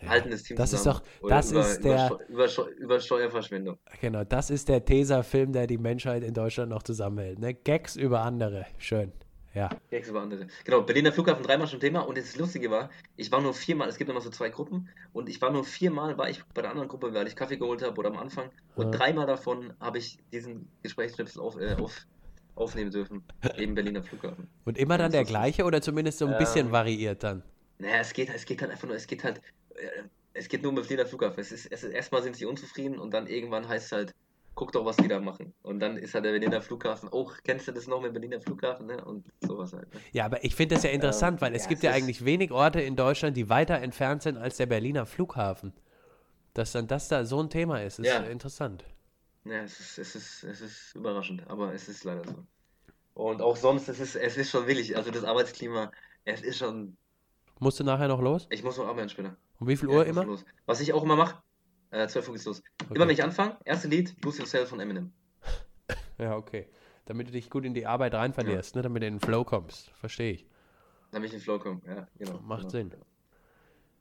ja, halten das Team das zusammen. Ist doch, das über, ist der, über, über, über, Steuerverschwendung. Genau, das ist der Tesafilm, der die Menschheit in Deutschland noch zusammenhält. Ne? Gags über andere. Schön. Ja. Gags über andere. Genau, Berliner Flughafen dreimal schon Thema und das Lustige war, ich war nur viermal, es gibt immer so zwei Gruppen und ich war nur viermal, war ich bei der anderen Gruppe, weil ich Kaffee geholt habe oder am Anfang und ja. dreimal davon habe ich diesen Gesprächsschnipsel auf, äh, auf aufnehmen dürfen, eben Berliner Flughafen. Und immer dann der gleiche oder zumindest so ein bisschen ähm, variiert dann? Naja, es geht, es geht halt einfach nur, es geht halt, äh, es geht nur um Berliner Flughafen. Es ist, es ist, erstmal sind sie unzufrieden und dann irgendwann heißt es halt, guck doch, was die da machen. Und dann ist halt der Berliner Flughafen, oh, kennst du das noch mit Berliner Flughafen, ne? Und sowas halt. Ne? Ja, aber ich finde das ja interessant, ähm, weil es ja, gibt ja eigentlich wenig Orte in Deutschland, die weiter entfernt sind als der Berliner Flughafen. Dass dann das da so ein Thema ist, ist ja. interessant. Ja, es ist, es, ist, es ist überraschend, aber es ist leider so. Und auch sonst, es ist, es ist schon willig. Also das Arbeitsklima, es ist schon. Musst du nachher noch los? Ich muss noch arbeiten später. Um wie viel Uhr ja, immer? Los. Was ich auch immer mache, äh, 12 Uhr geht's los. Okay. Immer wenn ich anfange, erste Lied, Lose Yourself von Eminem. ja, okay. Damit du dich gut in die Arbeit rein verlierst, ja. ne? damit du in den Flow kommst. Verstehe ich. Damit ich in den Flow komme, ja, genau. Macht genau. Sinn.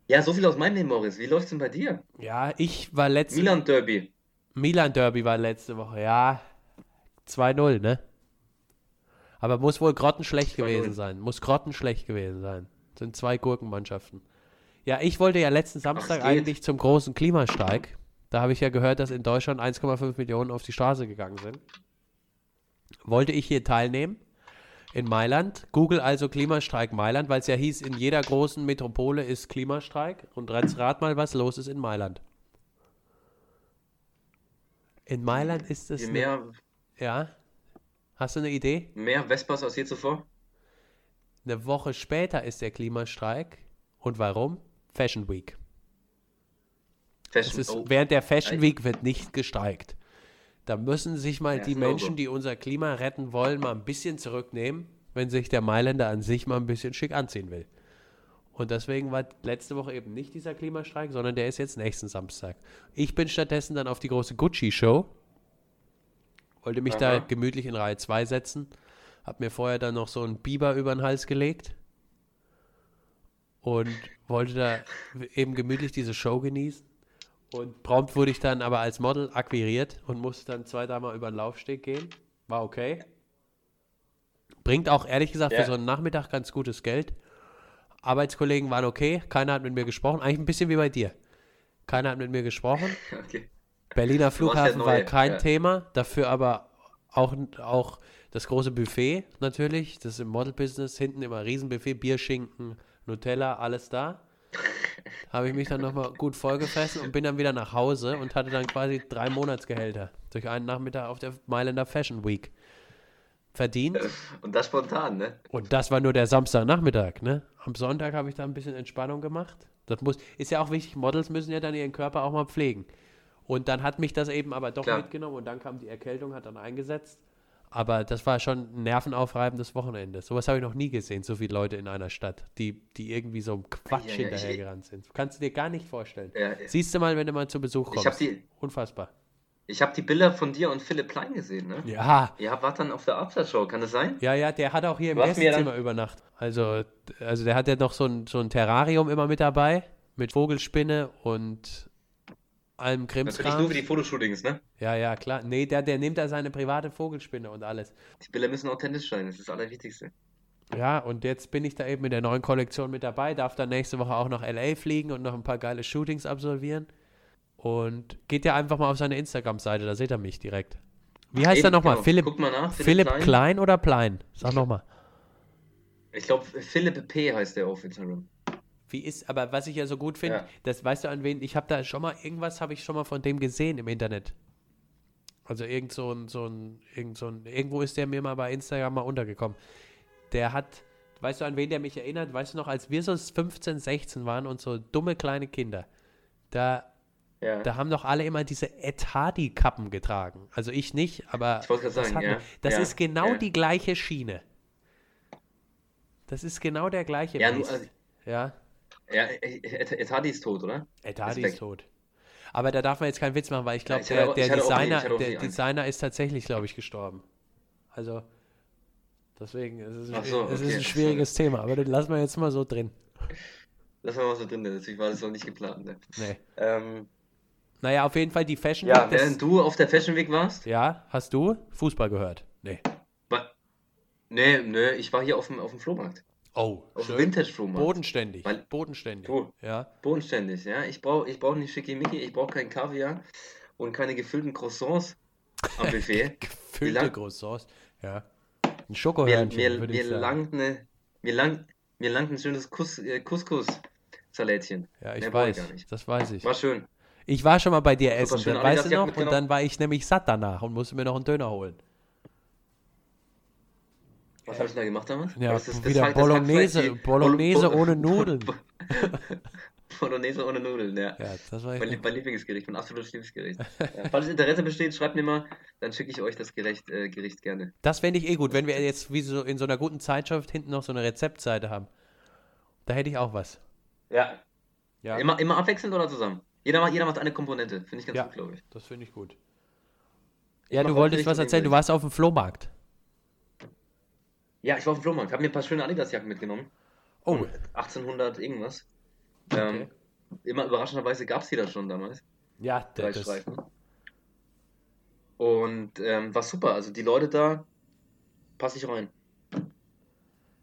Ja, so viel aus meinem Leben, Morris. Wie läuft's denn bei dir? Ja, ich war letzte Milan Derby. Milan Derby war letzte Woche, ja. 2-0, ne? Aber muss wohl grottenschlecht gewesen sein. Muss grottenschlecht gewesen sein. Das sind zwei Gurkenmannschaften. Ja, ich wollte ja letzten Samstag Ach, eigentlich zum großen Klimastreik. Da habe ich ja gehört, dass in Deutschland 1,5 Millionen auf die Straße gegangen sind. Wollte ich hier teilnehmen in Mailand. Google also Klimastreik Mailand, weil es ja hieß, in jeder großen Metropole ist Klimastreik. Und rat mal, was los ist in Mailand. In Mailand ist es. Je mehr. Eine, ja. Hast du eine Idee? Mehr Vespas als je zuvor? Eine Woche später ist der Klimastreik. Und warum? Fashion Week. Fashion, ist, oh. Während der Fashion Week wird nicht gestreikt. Da müssen sich mal ja, die Menschen, die unser Klima retten wollen, mal ein bisschen zurücknehmen, wenn sich der Mailänder an sich mal ein bisschen schick anziehen will. Und deswegen war letzte Woche eben nicht dieser Klimastreik, sondern der ist jetzt nächsten Samstag. Ich bin stattdessen dann auf die große Gucci-Show wollte mich Aha. da gemütlich in Reihe 2 setzen. Hab mir vorher dann noch so einen Biber über den Hals gelegt. Und wollte da eben gemütlich diese Show genießen. Und prompt wurde ich dann aber als Model akquiriert und musste dann zwei, dreimal über den Laufsteg gehen. War okay. Bringt auch ehrlich gesagt ja. für so einen Nachmittag ganz gutes Geld. Arbeitskollegen waren okay, keiner hat mit mir gesprochen. Eigentlich ein bisschen wie bei dir. Keiner hat mit mir gesprochen. Okay. Berliner Flughafen war kein ja. Thema, dafür aber auch, auch das große Buffet natürlich. Das ist im Model-Business hinten immer Riesenbuffet, Bierschinken, Nutella, alles da. Habe ich mich dann nochmal gut vollgefressen und bin dann wieder nach Hause und hatte dann quasi drei Monatsgehälter durch einen Nachmittag auf der Mailänder Fashion Week verdient. Und das spontan, ne? Und das war nur der Samstagnachmittag, ne? Am Sonntag habe ich da ein bisschen Entspannung gemacht. Das muss, ist ja auch wichtig, Models müssen ja dann ihren Körper auch mal pflegen. Und dann hat mich das eben aber doch Klar. mitgenommen und dann kam die Erkältung, hat dann eingesetzt. Aber das war schon ein nervenaufreibendes Wochenende. Sowas habe ich noch nie gesehen, so viele Leute in einer Stadt, die, die irgendwie so Quatsch ja, ja, hinterhergerannt sind. Kannst du dir gar nicht vorstellen. Ja, Siehst du mal, wenn du mal zu Besuch kommst. Ich die, Unfassbar. Ich habe die Bilder von dir und Philipp Klein gesehen, ne? Ja. Ihr wart dann auf der Aftershow, kann das sein? Ja, ja, der hat auch hier im Gästezimmer übernachtet. Also, also der hat ja noch so ein, so ein Terrarium immer mit dabei, mit Vogelspinne und allem Krimskram. Natürlich nur für die Fotoshootings, ne? Ja, ja, klar. Nee, der, der nimmt da seine private Vogelspinne und alles. Die Bilder müssen authentisch sein, das ist das Allerwichtigste. Ja, und jetzt bin ich da eben mit der neuen Kollektion mit dabei, darf dann nächste Woche auch nach LA fliegen und noch ein paar geile Shootings absolvieren. Und geht ja einfach mal auf seine Instagram-Seite, da seht ihr mich direkt. Wie heißt Eben, er nochmal? Genau. Philipp, Guck mal nach. Philipp, Philipp Klein. Klein. oder Plein? Sag nochmal. Ich glaube, Philipp P. heißt der auf Instagram. Wie ist, aber was ich ja so gut finde, ja. das weißt du an wen, ich habe da schon mal, irgendwas habe ich schon mal von dem gesehen im Internet. Also irgend so ein, so ein, irgend so ein, irgendwo ist der mir mal bei Instagram mal untergekommen. Der hat, weißt du an wen der mich erinnert? Weißt du noch, als wir so 15, 16 waren und so dumme kleine Kinder, da ja. Da haben doch alle immer diese Etadi-Kappen getragen. Also ich nicht, aber ich das, sagen, ja. das ja. ist genau die gleiche Schiene. Das ist genau der gleiche ja, nur, also, ja. Ja, Etadi ist tot, oder? Etadi ist, ist tot. Aber da darf man jetzt keinen Witz machen, weil ich glaube, der, der Designer, der Designer ist tatsächlich, glaube ich, gestorben. Also, deswegen, es ist, so, es okay. ist ein schwieriges Thema, aber den lassen wir jetzt mal so drin. Lassen wir mal so drin, natürlich war das noch nicht geplant. Ne? Nee. Ähm, naja, auf jeden Fall die Fashion. Ja, während du auf der Fashion Week warst? Ja, hast du Fußball gehört? Nee. War, nee, nee, ich war hier auf dem, auf dem Flohmarkt. Oh, auf dem Vintage-Flohmarkt. Bodenständig. Weil, bodenständig. Du, ja. Bodenständig, ja. Ich brauche ich brauch nicht Schickimicki, ich brauche keinen Kaviar und keine gefüllten Croissants am Buffet. Gefüllte Croissants, ja. Ein Schokohörnchen, mir, mir, mir langt eine, mir, lang, mir langt ein schönes Kus, äh, Couscous-Salätchen. Ja, ich Mehr weiß, das weiß ich. War schön. Ich war schon mal bei dir essen, dann, weißt du noch? Und dann war ich nämlich satt danach und musste mir noch einen Döner holen. Was habe ich da gemacht damals? Ja, das ist, das wieder Bolognese, Bolognese ohne Nudeln. Bolognese ohne Nudeln, ja. ja das war mein, mein Lieblingsgericht, mein absolutes Lieblingsgericht. ja. Falls Interesse besteht, schreibt mir mal, dann schicke ich euch das Gericht, äh, Gericht gerne. Das fände ich eh gut, wenn wir jetzt wie so in so einer guten Zeitschrift hinten noch so eine Rezeptseite haben. Da hätte ich auch was. Ja. ja. Immer, immer abwechselnd oder zusammen? Jeder macht, jeder macht eine Komponente. Finde ich ganz ja, gut, glaube ich. Das finde ich gut. Ich ja, du wolltest was erzählen. Du warst auf dem Flohmarkt. Ja, ich war auf dem Flohmarkt. Habe mir ein paar schöne Adidas-Jacken mitgenommen. Oh. 1800 irgendwas. Okay. Ähm, immer überraschenderweise gab es die da schon damals. Ja, der Drei Streifen. Und ähm, war super. Also die Leute da, passe ich rein.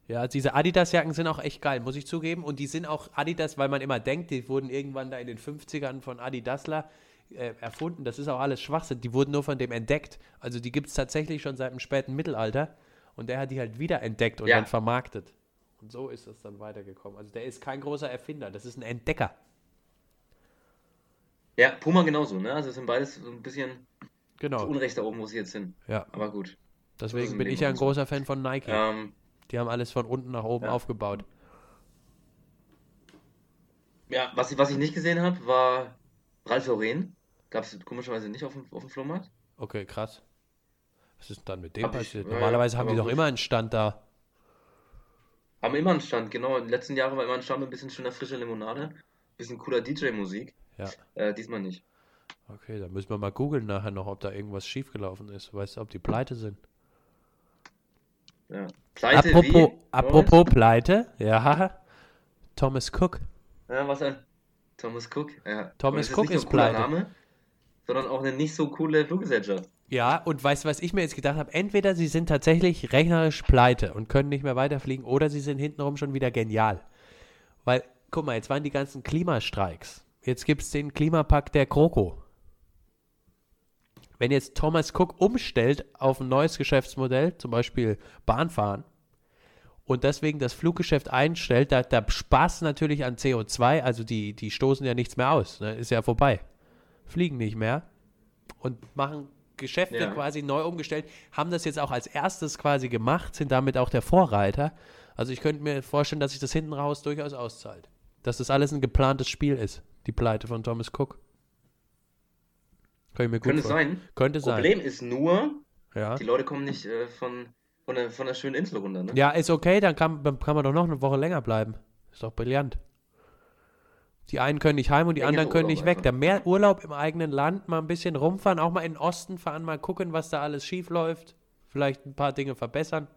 Ja, diese Adidas-Jacken sind auch echt geil, muss ich zugeben. Und die sind auch Adidas, weil man immer denkt, die wurden irgendwann da in den 50ern von Adidasler äh, erfunden. Das ist auch alles Schwachsinn. Die wurden nur von dem entdeckt. Also die gibt es tatsächlich schon seit dem späten Mittelalter. Und der hat die halt wieder entdeckt und ja. dann vermarktet. Und so ist das dann weitergekommen. Also der ist kein großer Erfinder, das ist ein Entdecker. Ja, Puma genauso, ne? Also es sind beides so ein bisschen genau. Unrecht da oben, wo sie jetzt sind. Ja. Aber gut. Deswegen bin ich ja ein großer Fan von Nike. Ähm, die haben alles von unten nach oben ja. aufgebaut. Ja, was ich, was ich nicht gesehen habe, war Ralf Lauren. Gab es komischerweise nicht auf dem, auf dem Flohmarkt. Okay, krass. Was ist denn dann mit dem hab passiert? Ich, Normalerweise ja, haben die doch immer einen Stand da. Haben immer einen Stand, genau. In den letzten Jahren war immer ein Stand mit ein bisschen schöner frischer Limonade. Ein bisschen cooler DJ-Musik. Ja. Äh, diesmal nicht. Okay, dann müssen wir mal googeln nachher noch, ob da irgendwas schiefgelaufen ist. Weißt du, ob die pleite sind? Ja. Pleite apropos, wie? apropos Pleite, ja. Thomas Cook. Ja, was ein Thomas Cook. Ja. Thomas ist Cook ist pleite. Name, sondern auch eine nicht so coole Fluggesellschaft. Ja, und weißt du, was ich mir jetzt gedacht habe? Entweder sie sind tatsächlich rechnerisch pleite und können nicht mehr weiterfliegen, oder sie sind hintenrum schon wieder genial. Weil, guck mal, jetzt waren die ganzen Klimastreiks. Jetzt gibt es den Klimapakt der Kroko wenn jetzt Thomas Cook umstellt auf ein neues Geschäftsmodell, zum Beispiel Bahnfahren, und deswegen das Fluggeschäft einstellt, da, da Spaß natürlich an CO2, also die, die stoßen ja nichts mehr aus, ne? ist ja vorbei. Fliegen nicht mehr und machen Geschäfte ja. quasi neu umgestellt, haben das jetzt auch als erstes quasi gemacht, sind damit auch der Vorreiter. Also ich könnte mir vorstellen, dass sich das hinten raus durchaus auszahlt. Dass das alles ein geplantes Spiel ist, die Pleite von Thomas Cook. Kann ich mir gut Könnte sein. Könnte sein. Problem ist nur, ja. die Leute kommen nicht äh, von, von, der, von der schönen Insel runter. Ne? Ja, ist okay, dann kann, kann man doch noch eine Woche länger bleiben. Ist doch brillant. Die einen können nicht heim und die anderen können nicht weg. Da mehr Urlaub im eigenen Land, mal ein bisschen rumfahren, auch mal in den Osten fahren, mal gucken, was da alles schief läuft. Vielleicht ein paar Dinge verbessern.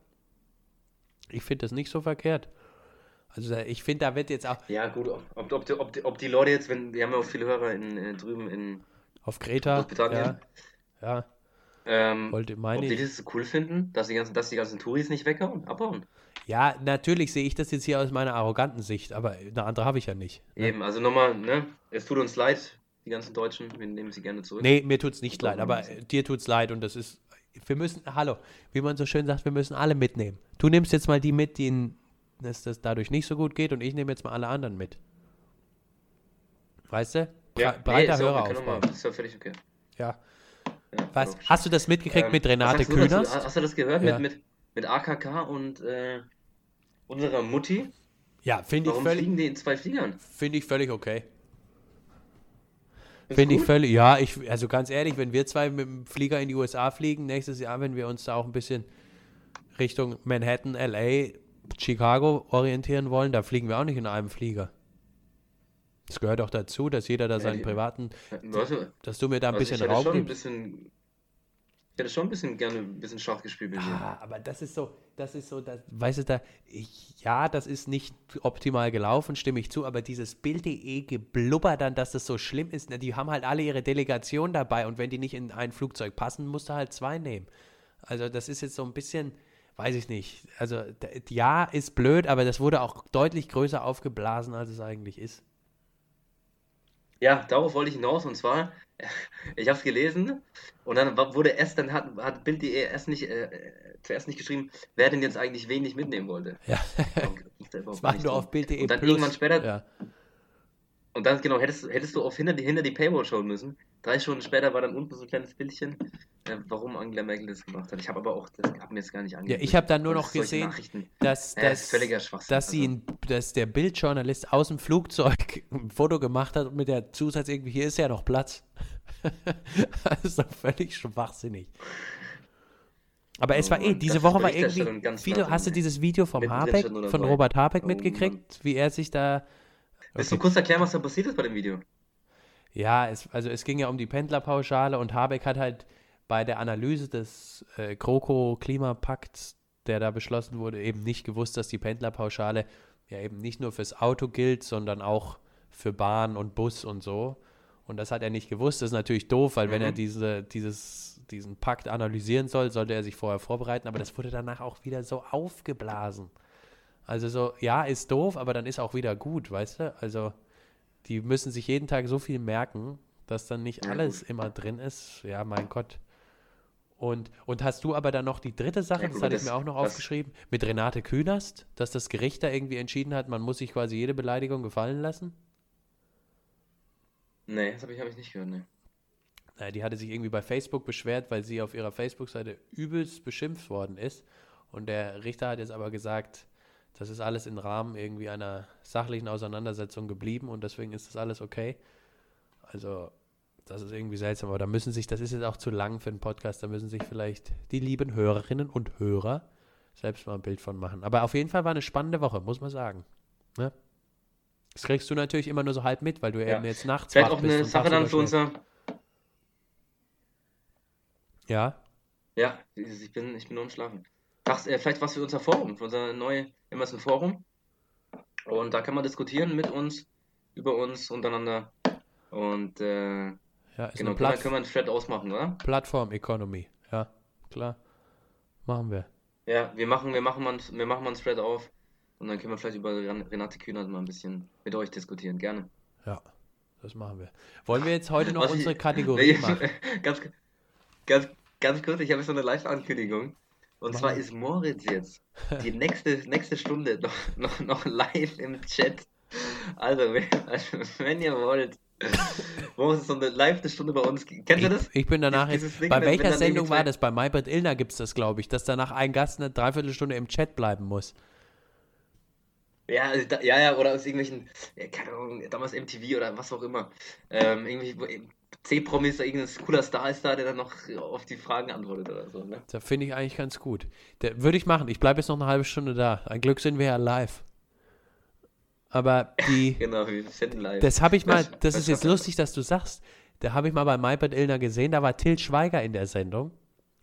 Ich finde das nicht so verkehrt. Also ich finde, da wird jetzt auch. Ja, gut, ob, ob, ob, ob, ob die Leute jetzt, wenn, wir haben ja auch viele Hörer in, in drüben in auf Kreta. Großbritannien. Ja. ja. Ähm, Wollte meine ob die das cool finden, dass die ganzen, dass die ganzen Touris nicht weghauen, abhauen. Ja, natürlich sehe ich das jetzt hier aus meiner arroganten Sicht, aber eine andere habe ich ja nicht. Ne? Eben, also nochmal, ne, es tut uns leid, die ganzen Deutschen, wir nehmen sie gerne zurück. Nee, mir tut es nicht leid, aber dir tut es leid und das ist, wir müssen, hallo, wie man so schön sagt, wir müssen alle mitnehmen. Du nimmst jetzt mal die mit, denen es das dadurch nicht so gut geht und ich nehme jetzt mal alle anderen mit. Weißt du? Ja, breiter nee. Das ist ja völlig okay. Ja. ja Was? Hast du das mitgekriegt ähm, mit Renate Kühners? Hast, hast, du das gehört ja. mit, mit, mit AKK und äh, unserer Mutti? Ja, finde ich völlig. fliegen die in zwei Fliegern? Finde ich völlig okay. Finde ich völlig, ja, ich, also ganz ehrlich, wenn wir zwei mit dem Flieger in die USA fliegen, nächstes Jahr, wenn wir uns da auch ein bisschen Richtung Manhattan, LA, Chicago orientieren wollen, da fliegen wir auch nicht in einem Flieger. Das gehört auch dazu, dass jeder da seinen ja, privaten, also, dass du mir da ein also bisschen Raum gibst. Ich hätte schon ein bisschen gerne ein bisschen Schach gespielt mit ah, aber das ist so, das ist so, das, weißt du, da, ich, ja, das ist nicht optimal gelaufen, stimme ich zu, aber dieses Bild.de geblubber dann, dass das so schlimm ist, die haben halt alle ihre Delegation dabei und wenn die nicht in ein Flugzeug passen, musst du halt zwei nehmen. Also das ist jetzt so ein bisschen, weiß ich nicht. Also ja, ist blöd, aber das wurde auch deutlich größer aufgeblasen, als es eigentlich ist. Ja, darauf wollte ich hinaus und zwar, ich habe es gelesen und dann wurde erst, dann hat, hat Bild.de erst nicht, äh, zuerst nicht geschrieben, wer denn jetzt eigentlich wenig mitnehmen wollte. Ja. das war nur auf Bild.de. Und dann irgendwann später, ja. Und dann, genau, hättest, hättest du auf hinter die, hinter die Paywall schauen müssen. Drei Stunden später war dann unten so ein kleines Bildchen, äh, warum Angela Merkel das gemacht hat. Ich habe aber auch, das hab mir jetzt gar nicht angesehen. Ja, ich habe dann nur noch gesehen, dass, dass, ja, dass, sie also. dass der Bildjournalist aus dem Flugzeug ein Foto gemacht hat mit der Zusatz irgendwie, hier ist ja noch Platz. das ist doch völlig schwachsinnig. Aber es war eh, diese Woche war irgendwie, viele, hast du dieses Video vom Habeck, von Robert Habeck oh, mitgekriegt, Mann. wie er sich da Willst du kurz erklären, was da passiert ist bei dem Video? Ja, es, also es ging ja um die Pendlerpauschale und Habeck hat halt bei der Analyse des äh, GroKo-Klimapakts, der da beschlossen wurde, eben nicht gewusst, dass die Pendlerpauschale ja eben nicht nur fürs Auto gilt, sondern auch für Bahn und Bus und so. Und das hat er nicht gewusst. Das ist natürlich doof, weil mhm. wenn er mhm. diese, dieses, diesen Pakt analysieren soll, sollte er sich vorher vorbereiten. Aber das wurde danach auch wieder so aufgeblasen. Also so, ja, ist doof, aber dann ist auch wieder gut, weißt du? Also die müssen sich jeden Tag so viel merken, dass dann nicht alles immer drin ist. Ja, mein Gott. Und, und hast du aber dann noch die dritte Sache, ja, das hatte ich mir auch noch aufgeschrieben, mit Renate Künast, dass das Gericht da irgendwie entschieden hat, man muss sich quasi jede Beleidigung gefallen lassen? Nee, das habe ich, hab ich nicht gehört, nee. Naja, die hatte sich irgendwie bei Facebook beschwert, weil sie auf ihrer Facebook-Seite übelst beschimpft worden ist. Und der Richter hat jetzt aber gesagt, das ist alles im Rahmen irgendwie einer sachlichen Auseinandersetzung geblieben und deswegen ist das alles okay. Also, das ist irgendwie seltsam, aber da müssen sich, das ist jetzt auch zu lang für einen Podcast, da müssen sich vielleicht die lieben Hörerinnen und Hörer selbst mal ein Bild von machen. Aber auf jeden Fall war eine spannende Woche, muss man sagen. Ne? Das kriegst du natürlich immer nur so halb mit, weil du ja. eben jetzt nachts Vielleicht auch eine Sache dann für unser. Ja. Ja, ich bin, ich bin nur am Schlafen. Ach, äh, vielleicht was für unser Forum, für unser neues Emerson Forum. Und da kann man diskutieren mit uns, über uns, untereinander. Und äh, ja, genau, können, wir, können wir einen Thread ausmachen, oder? Plattform Economy, ja, klar. Machen wir. Ja, wir machen, wir machen mal, wir machen mal einen Thread auf und dann können wir vielleicht über Renate Kühnert mal ein bisschen mit euch diskutieren, gerne. Ja, das machen wir. Wollen wir jetzt heute noch Was unsere ich, Kategorie machen? ganz, ganz, ganz kurz, ich habe so eine Live-Ankündigung. Und Mann. zwar ist Moritz jetzt die nächste, nächste Stunde noch, noch, noch live im Chat. Also, wenn, also, wenn ihr wollt, Moritz ist so eine live-Stunde bei uns. Kennt ihr das? Ich bin danach jetzt. Ding, bei welcher Sendung war das? Bei Maybrit Illner gibt es das, glaube ich, dass danach ein Gast eine Dreiviertelstunde im Chat bleiben muss. Ja, ja, ja, oder aus irgendwelchen, keine Ahnung, damals MTV oder was auch immer. Ähm, irgendwie, C-Promis, irgendein cooler Star ist da, der dann noch auf die Fragen antwortet oder so. Ne? Da finde ich eigentlich ganz gut. Würde ich machen. Ich bleibe jetzt noch eine halbe Stunde da. Ein Glück sind wir ja live. Aber die. genau, wir finden live. Das habe ich mal, das, das ist jetzt lustig, dass du sagst. Da habe ich mal bei MyPad Illner gesehen, da war Till Schweiger in der Sendung.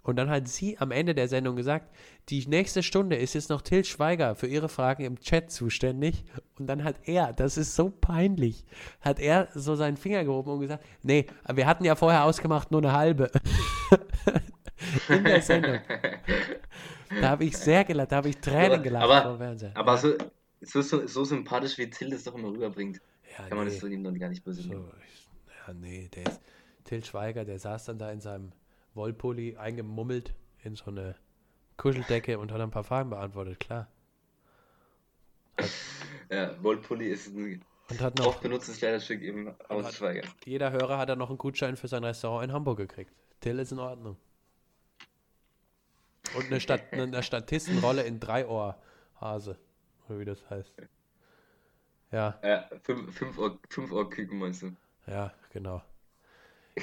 Und dann hat sie am Ende der Sendung gesagt, die nächste Stunde ist jetzt noch Till Schweiger für ihre Fragen im Chat zuständig. Und dann hat er, das ist so peinlich, hat er so seinen Finger gehoben und gesagt, nee, wir hatten ja vorher ausgemacht nur eine halbe. in der Sendung. Da habe ich sehr gelacht, da habe ich Tränen gelacht aber, vor Fernseher. Aber so, so, so, sympathisch, wie Till das doch immer rüberbringt, ja, kann man nee. das so ihm dann gar nicht böse so, Ja, nee, der ist, Till Schweiger, der saß dann da in seinem Wollpulli eingemummelt in so eine Kuscheldecke und hat ein paar Fragen beantwortet, klar. Hat, ja, Wollpulli ist ein und hat noch, oft benutztes Kleiderstück im Ausschweiger. Jeder Hörer hat dann noch einen Gutschein für sein Restaurant in Hamburg gekriegt. Till ist in Ordnung. Und eine, Stat eine Statistenrolle in Dreiohrhase, oder wie das heißt. Ja. Ja, fünf, fünf, Ohr, fünf Ohrküken meinst du? Ja, genau.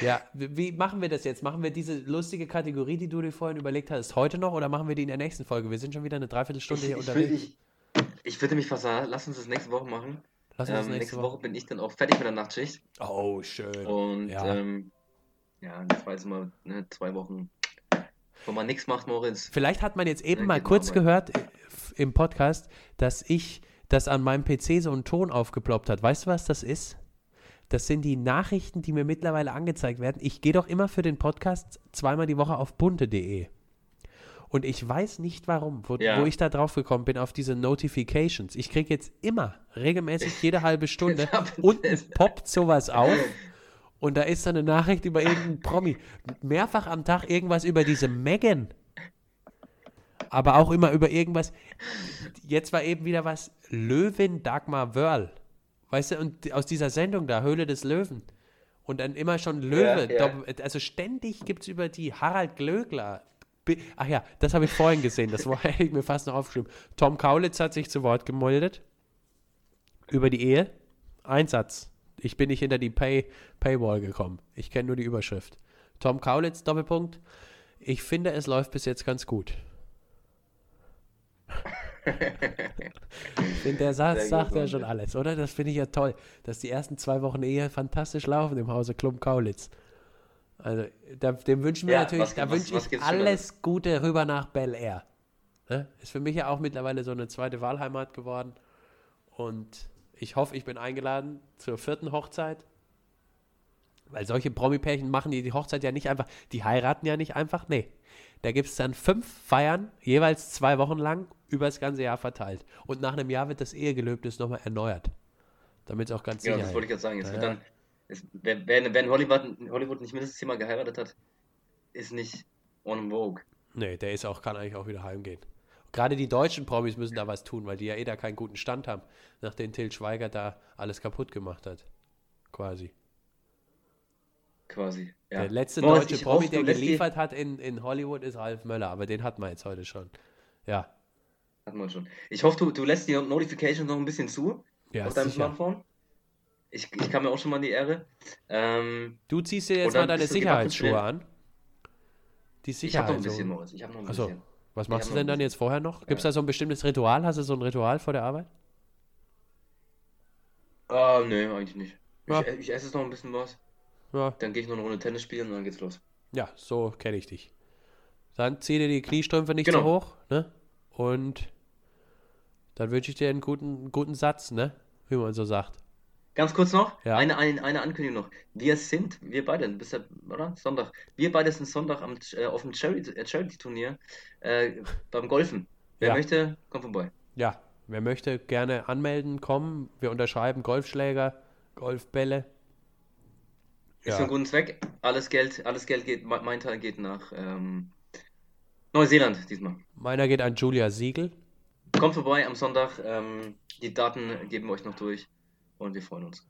Ja, wie machen wir das jetzt? Machen wir diese lustige Kategorie, die du dir vorhin überlegt hast, heute noch oder machen wir die in der nächsten Folge? Wir sind schon wieder eine Dreiviertelstunde hier ich, unterwegs. Ich, ich, würde mich fast sagen, lass uns das nächste Woche machen. Lass uns ähm, nächste, nächste Woche. Woche bin ich dann auch fertig mit der Nachtschicht. Oh, schön. Und ja, ähm, ja jetzt weiß ich mal, ne, zwei Wochen, wo man nichts macht, Moritz. Vielleicht hat man jetzt eben mal kurz gehört äh, im Podcast, dass ich, dass an meinem PC so ein Ton aufgeploppt hat. Weißt du, was das ist? Das sind die Nachrichten, die mir mittlerweile angezeigt werden. Ich gehe doch immer für den Podcast zweimal die Woche auf bunte.de. Und ich weiß nicht warum, wo, ja. wo, ich da drauf gekommen bin, auf diese Notifications. Ich kriege jetzt immer, regelmäßig jede halbe Stunde, unten poppt sowas auf. Und da ist dann eine Nachricht über irgendeinen Promi. Mehrfach am Tag irgendwas über diese Megan. Aber auch immer über irgendwas. Jetzt war eben wieder was. Löwin Dagmar Wörl. Weißt du, und aus dieser Sendung da, Höhle des Löwen. Und dann immer schon Löwe. Ja, ja. Also ständig gibt es über die Harald Glögler. Ach ja, das habe ich vorhin gesehen. Das hätte ich mir fast noch aufgeschrieben. Tom Kaulitz hat sich zu Wort gemeldet. Über die Ehe. Ein Satz. Ich bin nicht hinter die Pay Paywall gekommen. Ich kenne nur die Überschrift. Tom Kaulitz, Doppelpunkt. Ich finde, es läuft bis jetzt ganz gut der Satz sagt ja schon alles, oder? Das finde ich ja toll, dass die ersten zwei Wochen Ehe fantastisch laufen im Hause Klum-Kaulitz. Also, da, dem wünschen wir ja, natürlich, da wünsche ich alles Gute rüber nach Bel Air. Ne? Ist für mich ja auch mittlerweile so eine zweite Wahlheimat geworden. Und ich hoffe, ich bin eingeladen zur vierten Hochzeit. Weil solche Promi-Pärchen machen die, die Hochzeit ja nicht einfach, die heiraten ja nicht einfach, nee. Da gibt es dann fünf Feiern, jeweils zwei Wochen lang, über das ganze Jahr verteilt. Und nach einem Jahr wird das Ehegelöbnis nochmal erneuert. Damit es auch ganz sicher Ja, das wollte ich jetzt sagen. Es ja. wird dann, es, wer, wer, wer in Hollywood, Hollywood nicht mindestens zehnmal geheiratet hat, ist nicht on vogue. Nee, der ist auch, kann eigentlich auch wieder heimgehen. Gerade die deutschen Promis müssen da was tun, weil die ja eh da keinen guten Stand haben, nachdem Till Schweiger da alles kaputt gemacht hat. Quasi quasi. Ja. Der letzte Boah, deutsche Promi, der geliefert hat in, in Hollywood, ist Ralf Möller, aber den hatten wir jetzt heute schon. Ja. Hatten wir schon. Ich hoffe, du, du lässt die Notifications noch ein bisschen zu ja, auf deinem sicher. Smartphone. Ich, ich kam mir auch schon mal in die Ehre. Ähm, du ziehst dir jetzt mal deine Sicherheitsschuhe an. Die Sicherheit. Ich habe noch ein bisschen, Moritz. Ich habe noch ein Achso. bisschen. Was machst du denn dann jetzt vorher noch? Gibt es ja. da so ein bestimmtes Ritual? Hast du so ein Ritual vor der Arbeit? Ah, uh, nee, eigentlich nicht. Ja. Ich, ich esse jetzt noch ein bisschen was. Ja. Dann gehe ich noch eine Runde Tennis spielen und dann geht's los. Ja, so kenne ich dich. Dann zieh dir die Kniestrümpfe nicht genau. so hoch, ne? Und dann wünsche ich dir einen guten, guten Satz, ne? Wie man so sagt. Ganz kurz noch, ja. eine, eine, eine Ankündigung noch. Wir sind, wir beide, bist ja, oder? Sonntag. Wir beide sind Sonntag am, äh, auf dem äh, Charity-Turnier äh, beim Golfen. Wer ja. möchte, kommt vorbei. Ja, wer möchte, gerne anmelden, kommen. Wir unterschreiben Golfschläger, Golfbälle. Ist für einen guten Zweck. Alles Geld, alles Geld geht, mein Teil geht nach ähm, Neuseeland diesmal. Meiner geht an Julia Siegel. Kommt vorbei am Sonntag. Ähm, die Daten geben wir euch noch durch und wir freuen uns.